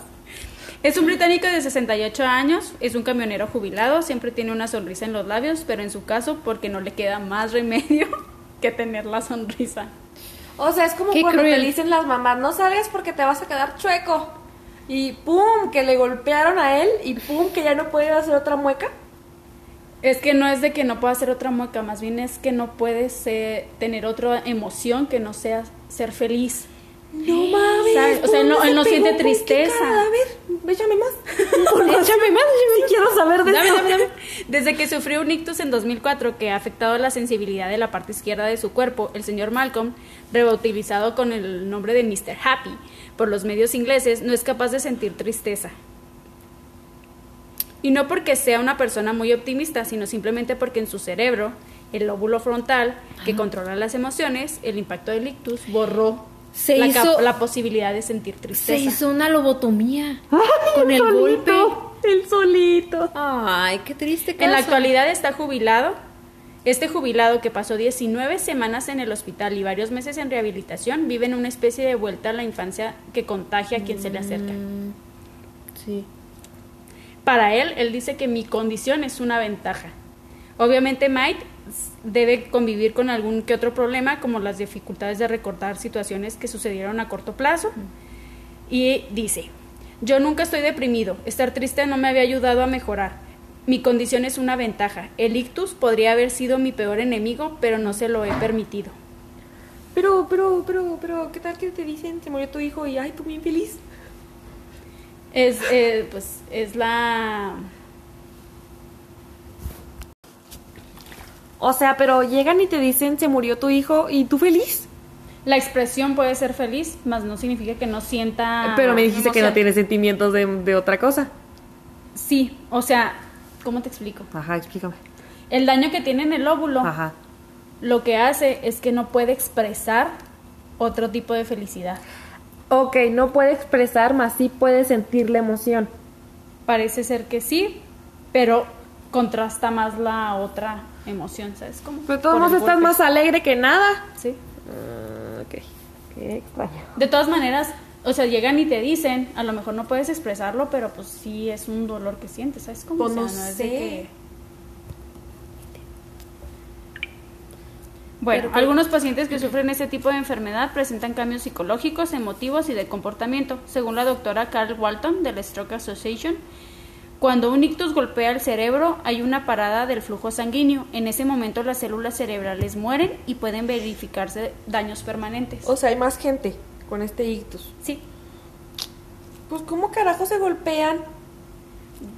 Es un británico de 68 años, es un camionero jubilado, siempre tiene una sonrisa en los labios, pero en su caso porque no le queda más remedio que tener la sonrisa.
O sea, es como
Qué
cuando te
cruel.
dicen las mamás, no salgas porque te vas a quedar chueco. Y pum, que le golpearon a él y pum, que ya no puede hacer otra mueca.
Es que no es de que no pueda hacer otra mueca, más bien es que no puedes tener otra emoción que no sea ser feliz.
No mames.
¿Sabes? O sea,
¿por
no- él no siente tristeza.
cadáver? Échame más.
Échame más, échame más.
quiero saber de
Dame,
eso.
dame, dame.
Desde que sufrió un ictus en 2004 que ha afectado la sensibilidad de la parte izquierda de su cuerpo, el señor Malcolm, rebautilizado con el nombre de Mr. Happy por los medios ingleses, no es capaz de sentir tristeza. Y no porque sea una persona muy optimista, sino simplemente porque en su cerebro, el lóbulo frontal, que controla las emociones, el impacto del ictus, borró
Se
la,
hizo-
la posibilidad de sentir tristeza.
Se hizo una lobotomía con el golpe.
El solito.
Ay, qué triste caso.
En la actualidad está jubilado. Este jubilado que pasó 19 semanas en el hospital y varios meses en rehabilitación vive en una especie de vuelta a la infancia que contagia a quien se le acerca.
Mm, Sí.
Para él, él dice que mi condición es una ventaja. Obviamente Mike debe convivir con algún que otro problema como las dificultades de recordar situaciones que sucedieron a corto plazo. Y dice, yo nunca estoy deprimido, estar triste no me había ayudado a mejorar. Mi condición es una ventaja. El ictus podría haber sido mi peor enemigo, pero no se lo he permitido.
Pero, pero, pero, pero, ¿qué tal que te dicen se murió tu hijo y ay, tú bien feliz?
Es, eh, pues, es la...
O sea, pero llegan y te dicen se murió tu hijo y tú feliz.
La expresión puede ser feliz, mas no significa que no sienta...
pero me dijiste que no tienes sentimientos de, de otra cosa.
Sí, o sea, ¿cómo te explico?
Ajá, explícame.
El daño que tiene en el óvulo
Ajá.
lo que hace es que no puede expresar otro tipo de felicidad.
Ok, no puede expresar, más sí puede sentir la emoción.
Parece ser que sí, pero contrasta más la otra emoción, ¿sabes cómo?
Pero todos
el
estás más alegre que nada.
Sí.
Ah, ok, qué extraño.
De todas maneras, o sea, llegan y te dicen, a lo mejor no puedes expresarlo, pero pues sí es un dolor que sientes, ¿sabes cómo?
Pues
O sea,
no
es de
sé.
que- Bueno,
Pero
algunos pacientes que sufren este tipo de enfermedad presentan cambios psicológicos, emotivos y de comportamiento, según la doctora Carl Walton de la Stroke Association. Cuando un ictus golpea el cerebro, hay una parada del flujo sanguíneo. En ese momento las células cerebrales mueren y pueden verificarse daños permanentes.
O sea, hay más gente con este ictus.
Sí,
Pues, ¿cómo carajo se golpean?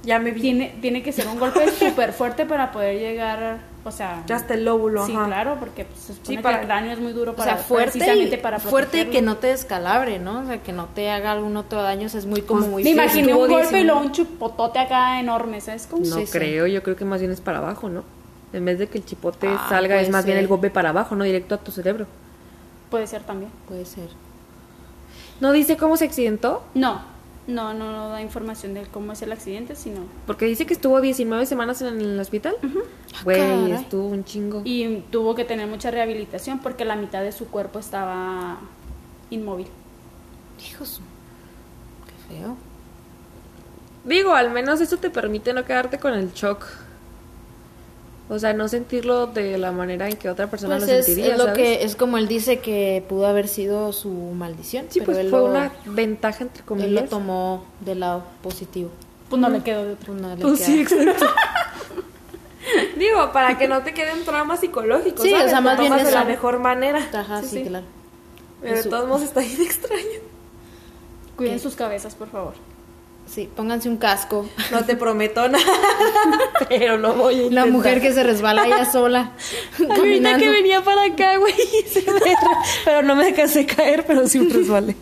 Ya me vi.
tiene, tiene que ser un golpe súper fuerte para poder llegar, o sea...
Ya hasta el lóbulo,
Sí,
ajá.
claro, porque pues, se supone
Sí, para-
que el daño es muy duro
O
para,
sea, fuerte
precisamente
y,
para
fuerte que no te descalabre, ¿no? O sea, que no te haga algún otro daño. o sea, es muy como
Pues,
muy...
Me imaginé un golpe y
19.
luego un chupotote acá enorme, ¿sabes cómo?
No
Sí, sí.
creo, yo creo que más bien es para abajo, ¿no? En vez de que el chipote
Ah,
salga, es más bien
ser.
el golpe para abajo, no directo a tu cerebro.
Puede ser también.
Puede ser.
¿No dice cómo se accidentó?
No, no, no, no da información de cómo es el accidente, sino...
Porque dice que estuvo 19 semanas en el hospital. Güey,
caray.
estuvo un chingo.
Y tuvo que tener mucha rehabilitación porque la mitad de su cuerpo estaba inmóvil.
Hijos. Qué feo.
Digo, al menos eso te permite no quedarte con el shock. O sea, no sentirlo de la manera en que otra persona
Pues
lo
es,
sentiría,
es lo
¿sabes?
que es como él dice que pudo haber sido su maldición.
Sí,
pero
pues
él
fue
lo-
una ventaja entre
Él
comillas.
lo tomó del lado positivo.
Pues no le quedó de otro.
Pues no le
Pues sí, exacto. Digo, para que no te queden traumas psicológicos.
Sí, o
¿sabes?
sea,
Lo
más bien
de
eso.
la mejor manera.
Ajá,
Sí,
sí,
sí.
claro.
Pero de todos modos está bien extraño.
Cuiden
¿Qué?
sus cabezas, por favor.
Sí, pónganse un casco.
No te prometo nada, pero lo voy a
La
intentar.
mujer que se resbala ella sola.
Ahorita que venía para acá, güey, se pero no me a caer, pero sí un resbalé.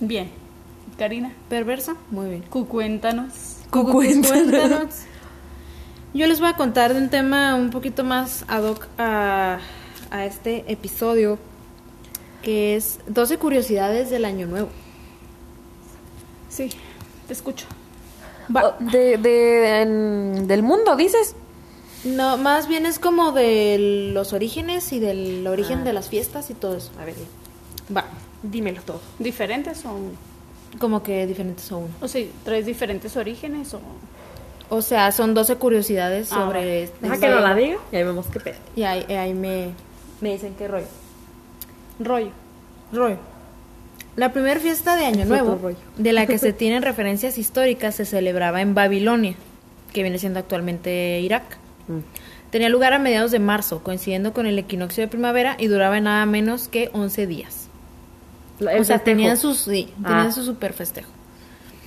Bien. Karina,
¿Perversa? Muy bien.
cu- cuéntanos.
Cuéntanos. Yo les voy a contar de un tema un poquito más ad hoc a, a este episodio, que es 12 curiosidades del año nuevo.
Sí, te escucho.
Va, de, de- en- del mundo, dices.
No, más bien es como de los orígenes y del origen
Ah.
de las fiestas y todo eso. A ver, va.
Dímelo todo.
¿Diferentes o...?
Como que diferentes son uno.
O sea, ¿tres diferentes orígenes o...?
O sea, son 12 curiosidades
Ah,
sobre... este
Deja que no la diga y ahí vemos qué pedo.
Y ahí, ahí me, me dicen qué rollo.
Rollo.
Rollo. La primera fiesta de Año Nuevo, de la que se tienen referencias históricas, se celebraba en Babilonia, que viene siendo actualmente Irak. Tenía lugar a mediados de marzo, coincidiendo con el equinoccio de primavera y duraba nada menos que 11 días.
El
o sea,
festejo.
tenían sus, sí, tenían
Ah.
su super festejo.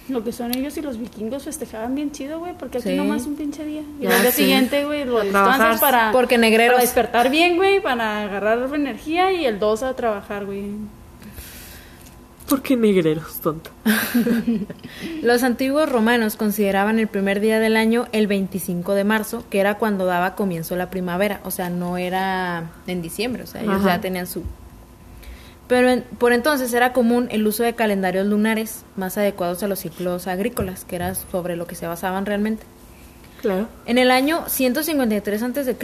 Lo que son ellos y los vikingos festejaban bien chido, güey, porque aquí
Sí.
nomás un pinche día. Y
Ya
al día siguiente, güey, lo descansas para,
Porque negreros.
para despertar bien, güey, para agarrar energía y el 2 a trabajar, güey.
¿Por qué negreros, tonto?
Los antiguos romanos consideraban el primer día del año el 25 de marzo, que era cuando daba comienzo la primavera, o sea, no era en diciembre, o sea, ellos
Ajá.
ya tenían su... Pero en- por entonces era común el uso de calendarios lunares más adecuados a los ciclos agrícolas, que era sobre lo que se basaban realmente.
Claro.
En el año 153 a.C.,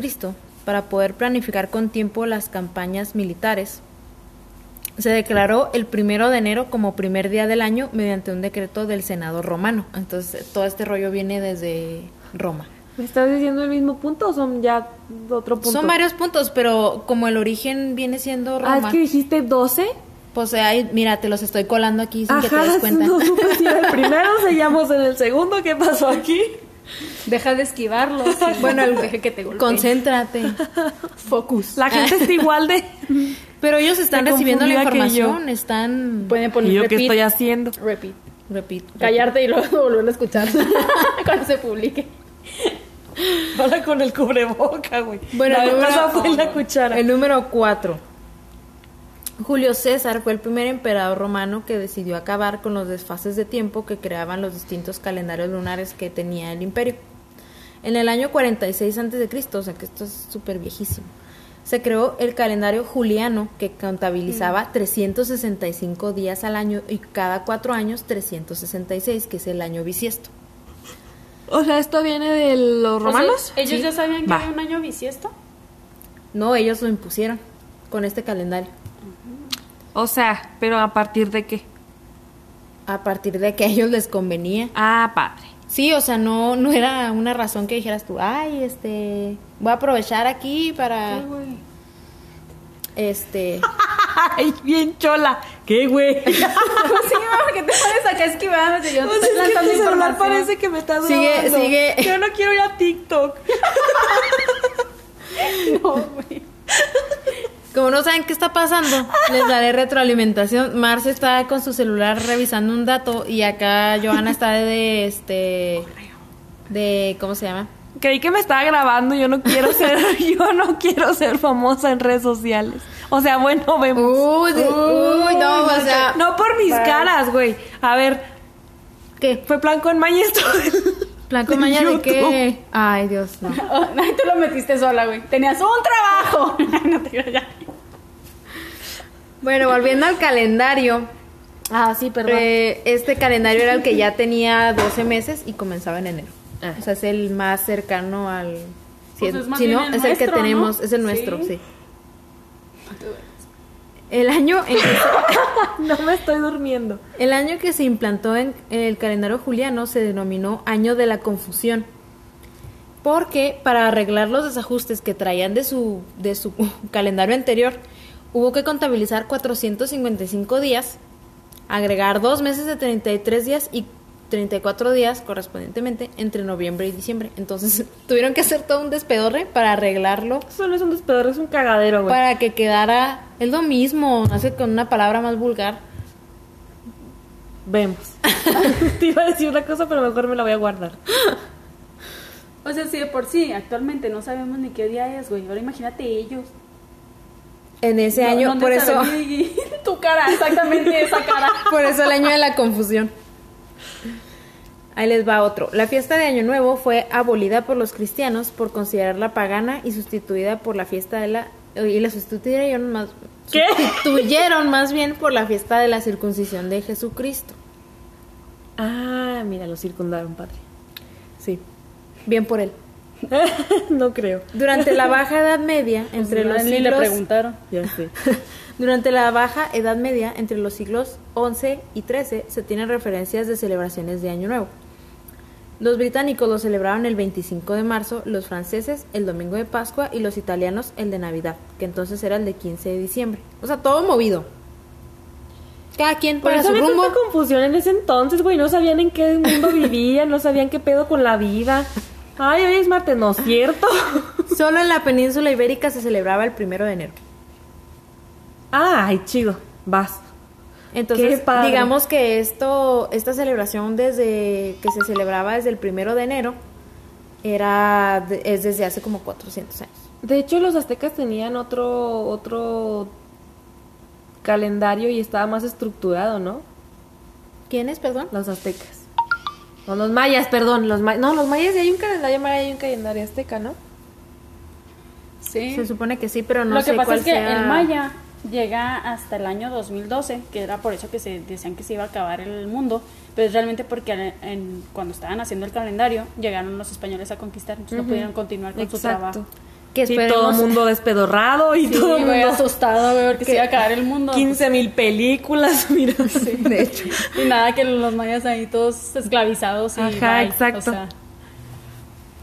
para poder planificar con tiempo las campañas militares, se declaró el primero de enero como primer día del año mediante un decreto del Senado romano. Entonces, todo este rollo viene desde Roma.
¿Me estás diciendo el mismo punto o son ya otro punto?
Son varios puntos, pero como el origen viene siendo
Ah,
Roma,
es que dijiste 12.
pues ahí, mira, te los estoy colando aquí sin que te des cuenta.
no supe si el primero, seguíamos en el segundo. ¿Qué pasó aquí?
Deja de esquivarlos. y
Bueno, el-
que te golpeen.
Concéntrate.
Focus.
La gente está igual de...
Pero ellos están recibiendo la información, están...
Pueden poner
¿Y yo qué
repeat,
estoy haciendo?
repeat.
Repeat,
Callarte y luego volverlo a escuchar cuando se publique.
Ahora con el cubreboca, güey.
Bueno,
la
número-
fue en la cuchara.
El número 4. Julio César fue el primer emperador romano que decidió acabar con los desfases de tiempo que creaban los distintos calendarios lunares que tenía el imperio. En el año 46 a.C., o sea que esto es súper viejísimo, se creó el calendario juliano que contabilizaba 365 días al año y cada cuatro años 366, que es el año bisiesto.
O sea, ¿esto viene de los
O sea,
romanos?
¿Ellos
Sí.
ya sabían que
Va.
había un año bisiesto?
No, ellos lo impusieron con este calendario.
O sea, pero ¿a partir de qué?
A partir de que a ellos les convenía.
Ah, padre.
Sí, o sea, no, no era una razón que dijeras tú, ay, este, voy a aprovechar aquí para, este,
Ay, bien chola. ¿Qué, güey?
sí, mamá, que te pones acá esquivando. Yo te
O
estoy
sea, es que mi celular parece que me está
Sigue,
grabando.
sigue.
Yo no quiero ir a TikTok.
No, güey.
Como no saben qué está pasando, les daré retroalimentación. Marce está con su celular revisando un dato y acá Johanna está de, este, de, ¿cómo se llama?
Creí que me estaba grabando. Yo no quiero ser, yo no quiero ser famosa en redes sociales. O sea, bueno, vemos.
Uy, uy, no, o sea,
no por mis caras, güey. A ver,
¿qué?
fue plan con maña esto.
¿Plan con maña de qué? Ay, Dios, no.
Ay, tú lo metiste sola, güey. Tenías un trabajo. no te ya.
Bueno, volviendo al calendario,
Ah, sí, perdón.
Eh, este calendario era el que ya tenía 12 meses y comenzaba en enero.
Ah.
O sea, es el más cercano al... Si,
Pues
es,
es más
si no,
el
es el que
nuestro,
tenemos,
¿no?
es el nuestro,
Sí.
sí. El año, en que se,
no me estoy durmiendo.
el año que se implantó en el calendario juliano se denominó Año de la Confusión. Porque para arreglar los desajustes que traían de su, de su calendario anterior, hubo que contabilizar 455 días, agregar dos meses de 33 días y 34 días correspondientemente entre noviembre y diciembre. Entonces tuvieron que hacer todo un despedorre para arreglarlo,
Eso no es un despedor, es un cagadero, güey.
para que quedara, es lo mismo, hace con una palabra más vulgar.
Vemos. Te iba a decir una cosa, pero mejor me la voy a guardar.
O sea, sí, de por sí, actualmente no sabemos ni qué día es, güey. Ahora imagínate ellos.
En ese
No-
año,
¿dónde
por eso,
Tu cara, exactamente esa cara.
por eso el año de la confusión. Ahí les va otro. La fiesta de Año Nuevo fue abolida por los cristianos por considerarla pagana y sustituida por la fiesta de la y la sustituyeron más
¿Qué?
sustituyeron más bien por la fiesta de la circuncisión de Jesucristo.
Ah, mira, lo circundaron, padre.
Sí. Bien por él.
no creo.
Durante la Baja Edad Media, entre los
Ni le
siglos
preguntaron.
Ya sé.
Durante la Baja Edad Media, entre los siglos XI y XIII, se tienen referencias de celebraciones de Año Nuevo. Los británicos lo celebraron el 25 de marzo, los franceses el domingo de Pascua y los italianos el de Navidad, que entonces era el de 15 de diciembre. O sea, todo movido. Cada quien
Por
para
eso
su
había
rumbo.
tanta confusión en ese entonces, güey. No sabían en qué mundo vivían, no sabían qué pedo con la vida. Ay, hoy es martes, ¿no es cierto?
Solo en la península ibérica se celebraba el primero de enero.
Ay, chido. Vas.
Entonces, digamos que esto, esta celebración desde que se celebraba desde el primero de enero era es desde hace como 400 años.
De hecho, los aztecas tenían otro, otro calendario y estaba más estructurado, ¿no?
¿Quiénes, perdón?
Los aztecas. No, los mayas, perdón. Los ma- no, los mayas, hay un calendario maya y un calendario azteca, ¿no?
Sí.
Se supone que sí, pero no
Lo
sé
que pasa
cuál
es que
sea-
el maya llega hasta el año 2012, que era por eso que se decían que se iba a acabar el mundo, pero es realmente porque en- cuando estaban haciendo el calendario llegaron los españoles a conquistar, entonces no pudieron continuar con su trabajo.
Que
Sí, todo el mundo despedorrado y
Sí,
todo el mundo...
asustado, güey, porque se iba a acabar el mundo.
15 mil películas, mira.
de hecho.
Y nada, que los mayas ahí todos esclavizados y
Ajá,
bye.
exacto.
O sea,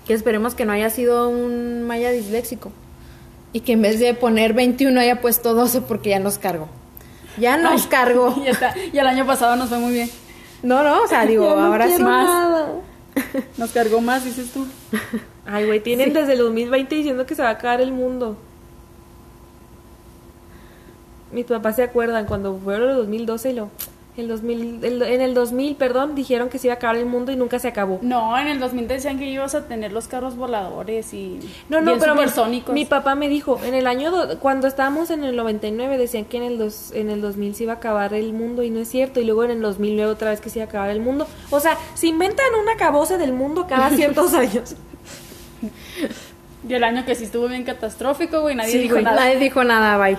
Que esperemos que no haya sido un maya disléxico. Y que en vez de poner 21 haya puesto 12 porque ya nos cargó. Ya nos cargó.
y, está- y el año pasado nos fue muy bien.
No, no, o sea, digo,
no
ahora sí.
más.
nada.
Nos cargó más, dices tú.
Ay, güey, tienen desde el 2020 diciendo que se va a acabar el mundo. Mis papás se acuerdan cuando fueron el 2012 y lo... El 2000, el- en el 2000, perdón, dijeron que se iba a acabar el mundo y nunca se acabó.
No, en el 2000 decían que ibas a tener los carros voladores y
No, no, pero mi,
supersónicos.
mi papá me dijo, en el año, do- cuando estábamos en el 99, decían que en el, dos, en el 2000 se iba a acabar el mundo y no es cierto, y luego en el 2009 otra vez que se iba a acabar el mundo. O sea, se inventan una cabose del mundo cada ciertos años.
Y el año que sí estuvo bien catastrófico, güey, nadie
Sí,
dijo
güey,
nada.
Nadie dijo nada, bye.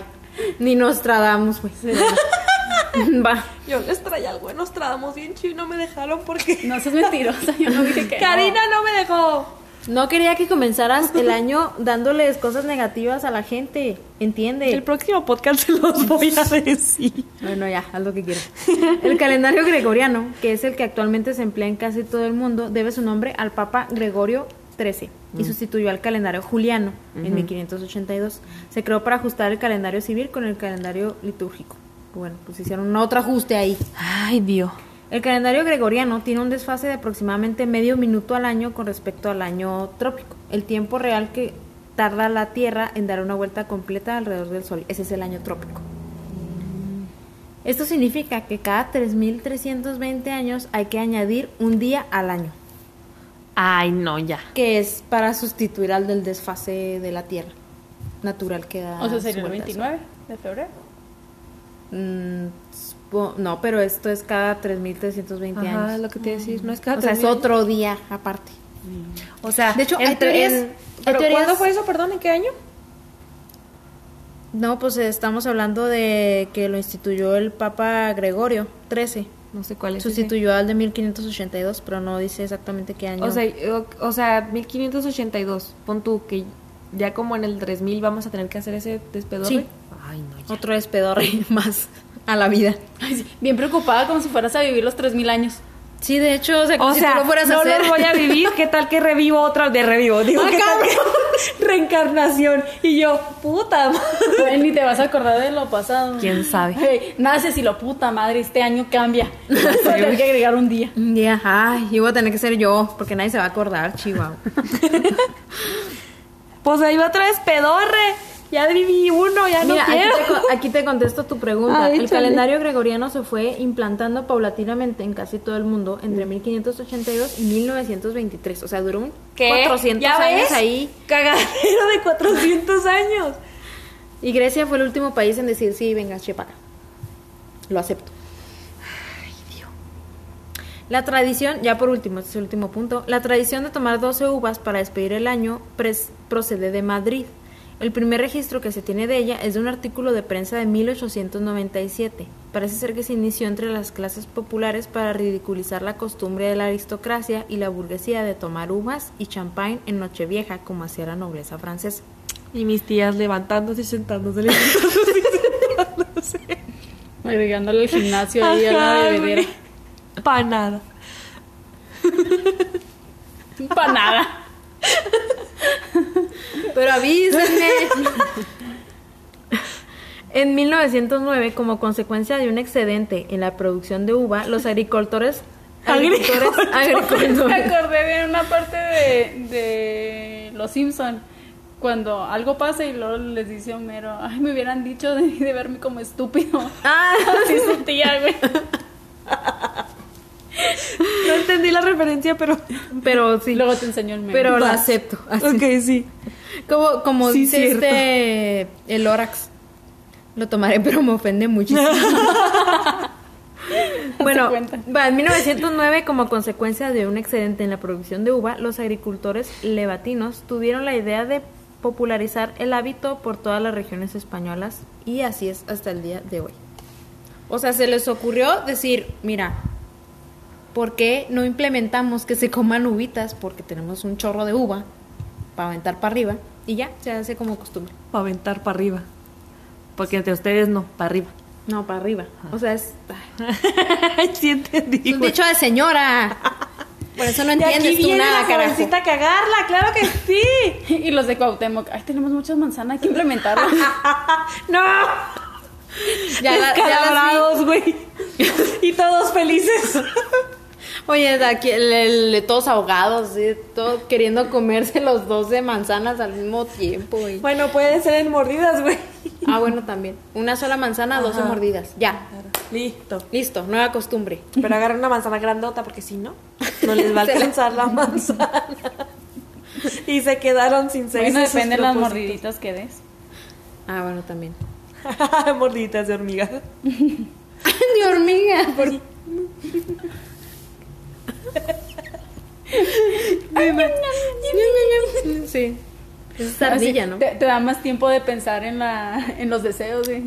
Ni nos tradamos, güey. Va.
Yo les traía algo, nos tradamos bien chido y no me dejaron porque...
No seas mentirosa, yo no dije que. no.
Karina no me dejó.
No quería que comenzaras el año dándoles cosas negativas a la gente. ¿Entiende?
El próximo podcast se los voy a decir.
Bueno, ya, haz lo que quieras. El calendario gregoriano, que es el que actualmente se emplea en casi todo el mundo, debe su nombre al Papa Gregorio Y sustituyó al calendario juliano en 1582. Se creó para ajustar el calendario civil con el calendario litúrgico. Bueno, pues hicieron otro ajuste ahí.
Ay, Dios.
El calendario gregoriano tiene un desfase de aproximadamente medio minuto al año con respecto al año trópico, el tiempo real que tarda la Tierra en dar una vuelta completa alrededor del Sol. Ese es el año trópico. Esto significa que cada 3.320 años hay que añadir un día al año,
Ay, no, ya.
que es para sustituir al del desfase de la Tierra natural que da.
O sea, sería el
vuelta al Sol.
29 de febrero.
Mm, no, pero esto es cada 3.320
Ajá,
años.
lo que te decir, no es cada
O sea, es
3000.
otro día aparte.
O sea,
De hecho, hay teorías-
en-
hay
¿pero
teorías-
¿Cuándo fue eso, perdón? ¿En qué año?
No, pues eh, estamos hablando de que lo instituyó el Papa Gregorio XIII.
No sé cuál es.
Sustituyó al de 1582, pero no dice exactamente qué año.
ese. O sea, o, o sea, 1582. Pon tú que ya como en el 3000 vamos a tener que hacer ese despedorre.
Sí.
Ay, no, ya.
otro despedorre más a la vida.
Bien preocupada como si fueras a vivir los 3000 años.
Sí, de hecho, o sea,
O
si
sea,
tú lo fueras a
no
hacer.
los voy a vivir. ¿Qué tal que revivo otra de revivo? Digo, ¿qué tal que reencarnación? Y yo, puta madre.
Ni te vas a acordar de lo pasado.
¿Quién sabe?
Hey, naces y lo puta madre, este año cambia. Voy a tener que agregar un día.
Un día, ay, y voy a tener que ser yo, porque nadie se va a acordar, Chihuahua.
Pues ahí va otra vez pedorre. Ya viví uno, ya no
Mira, aquí
quiero.
te, aquí te contesto tu pregunta. El calendario gregoriano se fue implantando paulatinamente en casi todo el mundo entre 1582 y 1923. O sea, duró un
¿Qué?
400
¿Ya
años
ves?
ahí.
Cagadero de 400 años.
Y Grecia fue el último país en decir, sí, venga, chepaca. Lo acepto. La tradición, ya por último, este es el último punto, la tradición de tomar 12 uvas para despedir el año pres- procede de Madrid. El primer registro que se tiene de ella es de un artículo de prensa de 1897. Parece ser que se inició entre las clases populares para ridiculizar la costumbre de la aristocracia y la burguesía de tomar uvas y champán en Nochevieja, como hacía la nobleza francesa.
Y mis tías levantándose y sentándose, levantándose y sentándose.
Agregándole el gimnasio ahí a la bebedera.
güey. Pa' nada.
Para nada.
Pero avísenme. En 1909, como consecuencia de un excedente en la producción de uva, los agricultores agricultores,
Me
agricultores
acordé de una parte de, de Los Simpson cuando algo pasa y luego les dice Homero, ay, me hubieran dicho de, de verme como estúpido.
Ah,
Así sentía, güey.
no entendí la referencia, pero, pero sí.
Luego te enseño el meme.
Pero lo
Va.
acepto. así.
Ok, sí.
Como, como
Sí,
dice este el Lorax. Lo tomaré, pero me ofende muchísimo. bueno, en 1909, como consecuencia de un excedente en la producción de uva, los agricultores levatinos tuvieron la idea de popularizar el hábito por todas las regiones españolas y así es hasta el día de hoy. O sea, se les ocurrió decir, mira, ¿por qué no implementamos que se coman uvitas? Porque tenemos un chorro de uva para aventar para arriba y ya, se hace como costumbre.
Para aventar para arriba. Porque entre ustedes no, para arriba.
No, para arriba. O sea, es,
sí entendí.
es un dicho de señora. Por eso no
Y aquí
entiendes tú
viene
nada,
la cagarla, claro que sí.
Y los de Cuauhtémoc, ay, tenemos muchas manzanas, hay que implementarlas.
¡No!
Ya, la- ya las vi.
Descalabrados, güey. y todos felices.
Oye, de aquí, el- el- todos ahogados, ¿sí? todos queriendo comerse los 12 manzanas al mismo tiempo. y-
Bueno, pueden ser en mordidas, güey.
Ah, bueno, también. Una sola manzana, 12
Ajá.
mordidas. Ya.
Listo.
Listo, nueva costumbre.
Pero agarren una manzana grandota porque si no, no les va a alcanzar la manzana. y se quedaron sin seis.
Bueno,
de
depende de las mordiditas que des.
Ah, bueno, también.
Mordiditas de hormiga.
de hormiga. por- Sí. Es ardilla,
Así,
¿no?
Te, te da más tiempo de pensar en, la, en los deseos, güey.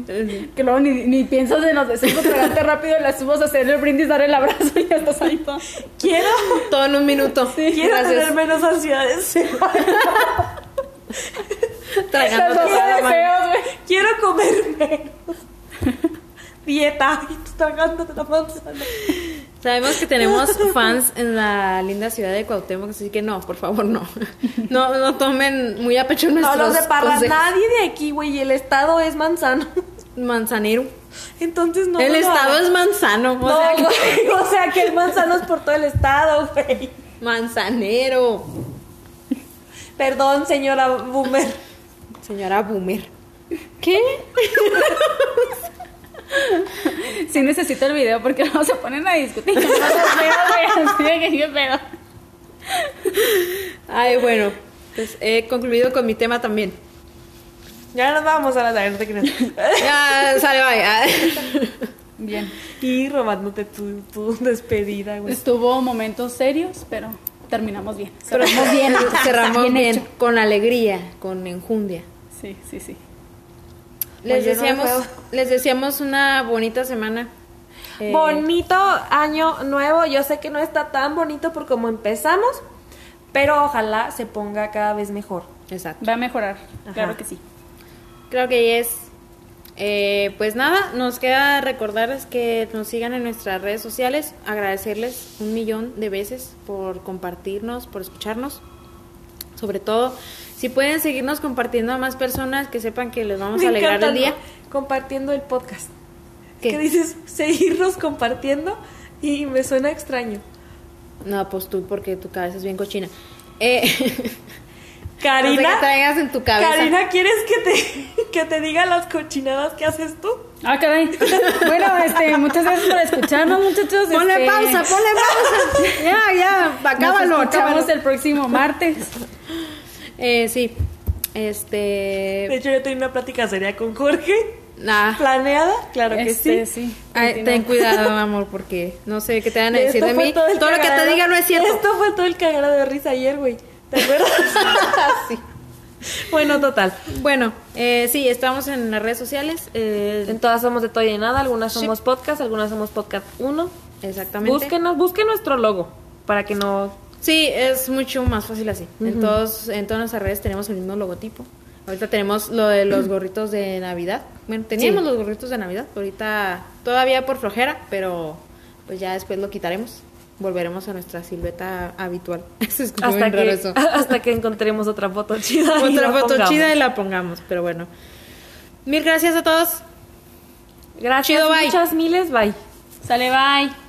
Que luego ni, ni piensas en los deseos, tragarte rápido las subas, hacer el brindis, dar el abrazo y ya estás ahí todo.
Quiero,
Todo en un minuto.
quiero
Gracias.
tener menos
la mano.
deseos, güey.
quiero comer menos. Dieta. Y tú tragándote la manzana.
Sabemos que tenemos fans en la linda ciudad de Cuauhtémoc, así que no, por favor, no. No, no tomen muy a pecho
No
nuestros
los de nadie de aquí, güey. y El estado es manzano.
Manzanero.
Entonces no.
el estado es manzano. O
No,
sea, que-
güey, o sea que el manzano es por todo el estado, güey.
manzanero.
Perdón, señora Boomer.
Señora Boomer. ¿Qué?
Sí necesito el video porque luego se ponen a discutir.
Ay, bueno, pues he concluido con mi tema también.
Ya nos vamos a la tarde, no te creas.
Ya, sale, vaya.
Bien.
Y robándote tu, tu despedida, güey.
Estuvo momentos serios, pero terminamos bien.
Pero
Cerramos bien.
cerramos bien, con alegría, con enjundia.
Sí, sí, sí.
Les
no
deseamos, les deseamos una bonita semana. Eh,
Bonito año nuevo. Yo sé que no está tan bonito por como empezamos, pero ojalá se ponga cada vez mejor.
Exacto.
Va a mejorar,
Ajá.
claro que sí.
Creo que es. Eh, pues nada, nos queda recordarles que nos sigan en nuestras redes sociales, agradecerles un millón de veces por compartirnos, por escucharnos. Sobre todo, si pueden seguirnos compartiendo a más personas que sepan que les vamos
Me
a alegrar
encanta,
el día.
¿no? Compartiendo el podcast.
¿Qué?
Dices seguirnos compartiendo y me suena extraño.
No, pues tú, porque tu cabeza es bien cochina. Eh,
Karina,
no sé qué traigas en tu cabeza.
Karina, ¿quieres que te, que te diga las cochinadas que haces tú?
Ah, caray. Bueno, este, muchas gracias por escucharnos, muchachos.
Ponle
este,
pausa, ponle pausa. ya, ya,
Nos
acábalo,
escuchamos
acábalo.
el próximo martes.
Eh, sí,
De
este...
hecho, yo tenía una plática seria con Jorge.
Nah.
¿Planeada? Claro que
Este,
sí.
sí.
Ay, ten cuidado, amor, porque no sé qué te van a decir
Esto
de mí.
todo
lo que te diga no es cierto.
Esto fue todo el cagado de risa ayer, güey. ¿Te acuerdas?
Sí.
bueno, total.
Bueno, eh, sí, estamos en las redes sociales. eh,
En todas somos de todo y de nada. Algunas
Sí.
somos podcast, algunas somos podcast 1.
exactamente.
Búsquenos, busquen nuestro logo para que no.
Sí, es mucho más fácil así. en, todos, en todas nuestras redes tenemos el mismo logotipo. Ahorita tenemos lo de los gorritos de Navidad. Bueno, teníamos
Sí.
los gorritos de Navidad. Ahorita todavía por flojera, pero pues ya después lo quitaremos. Volveremos a nuestra silueta habitual. Escuchó
Hasta que,
eso.
hasta que encontremos otra foto chida. y
Otra
la
foto
pongamos.
chida y la pongamos, pero bueno. Mil gracias a todos.
Gracias,
Chido, bye.
muchas miles, bye.
Sale, bye.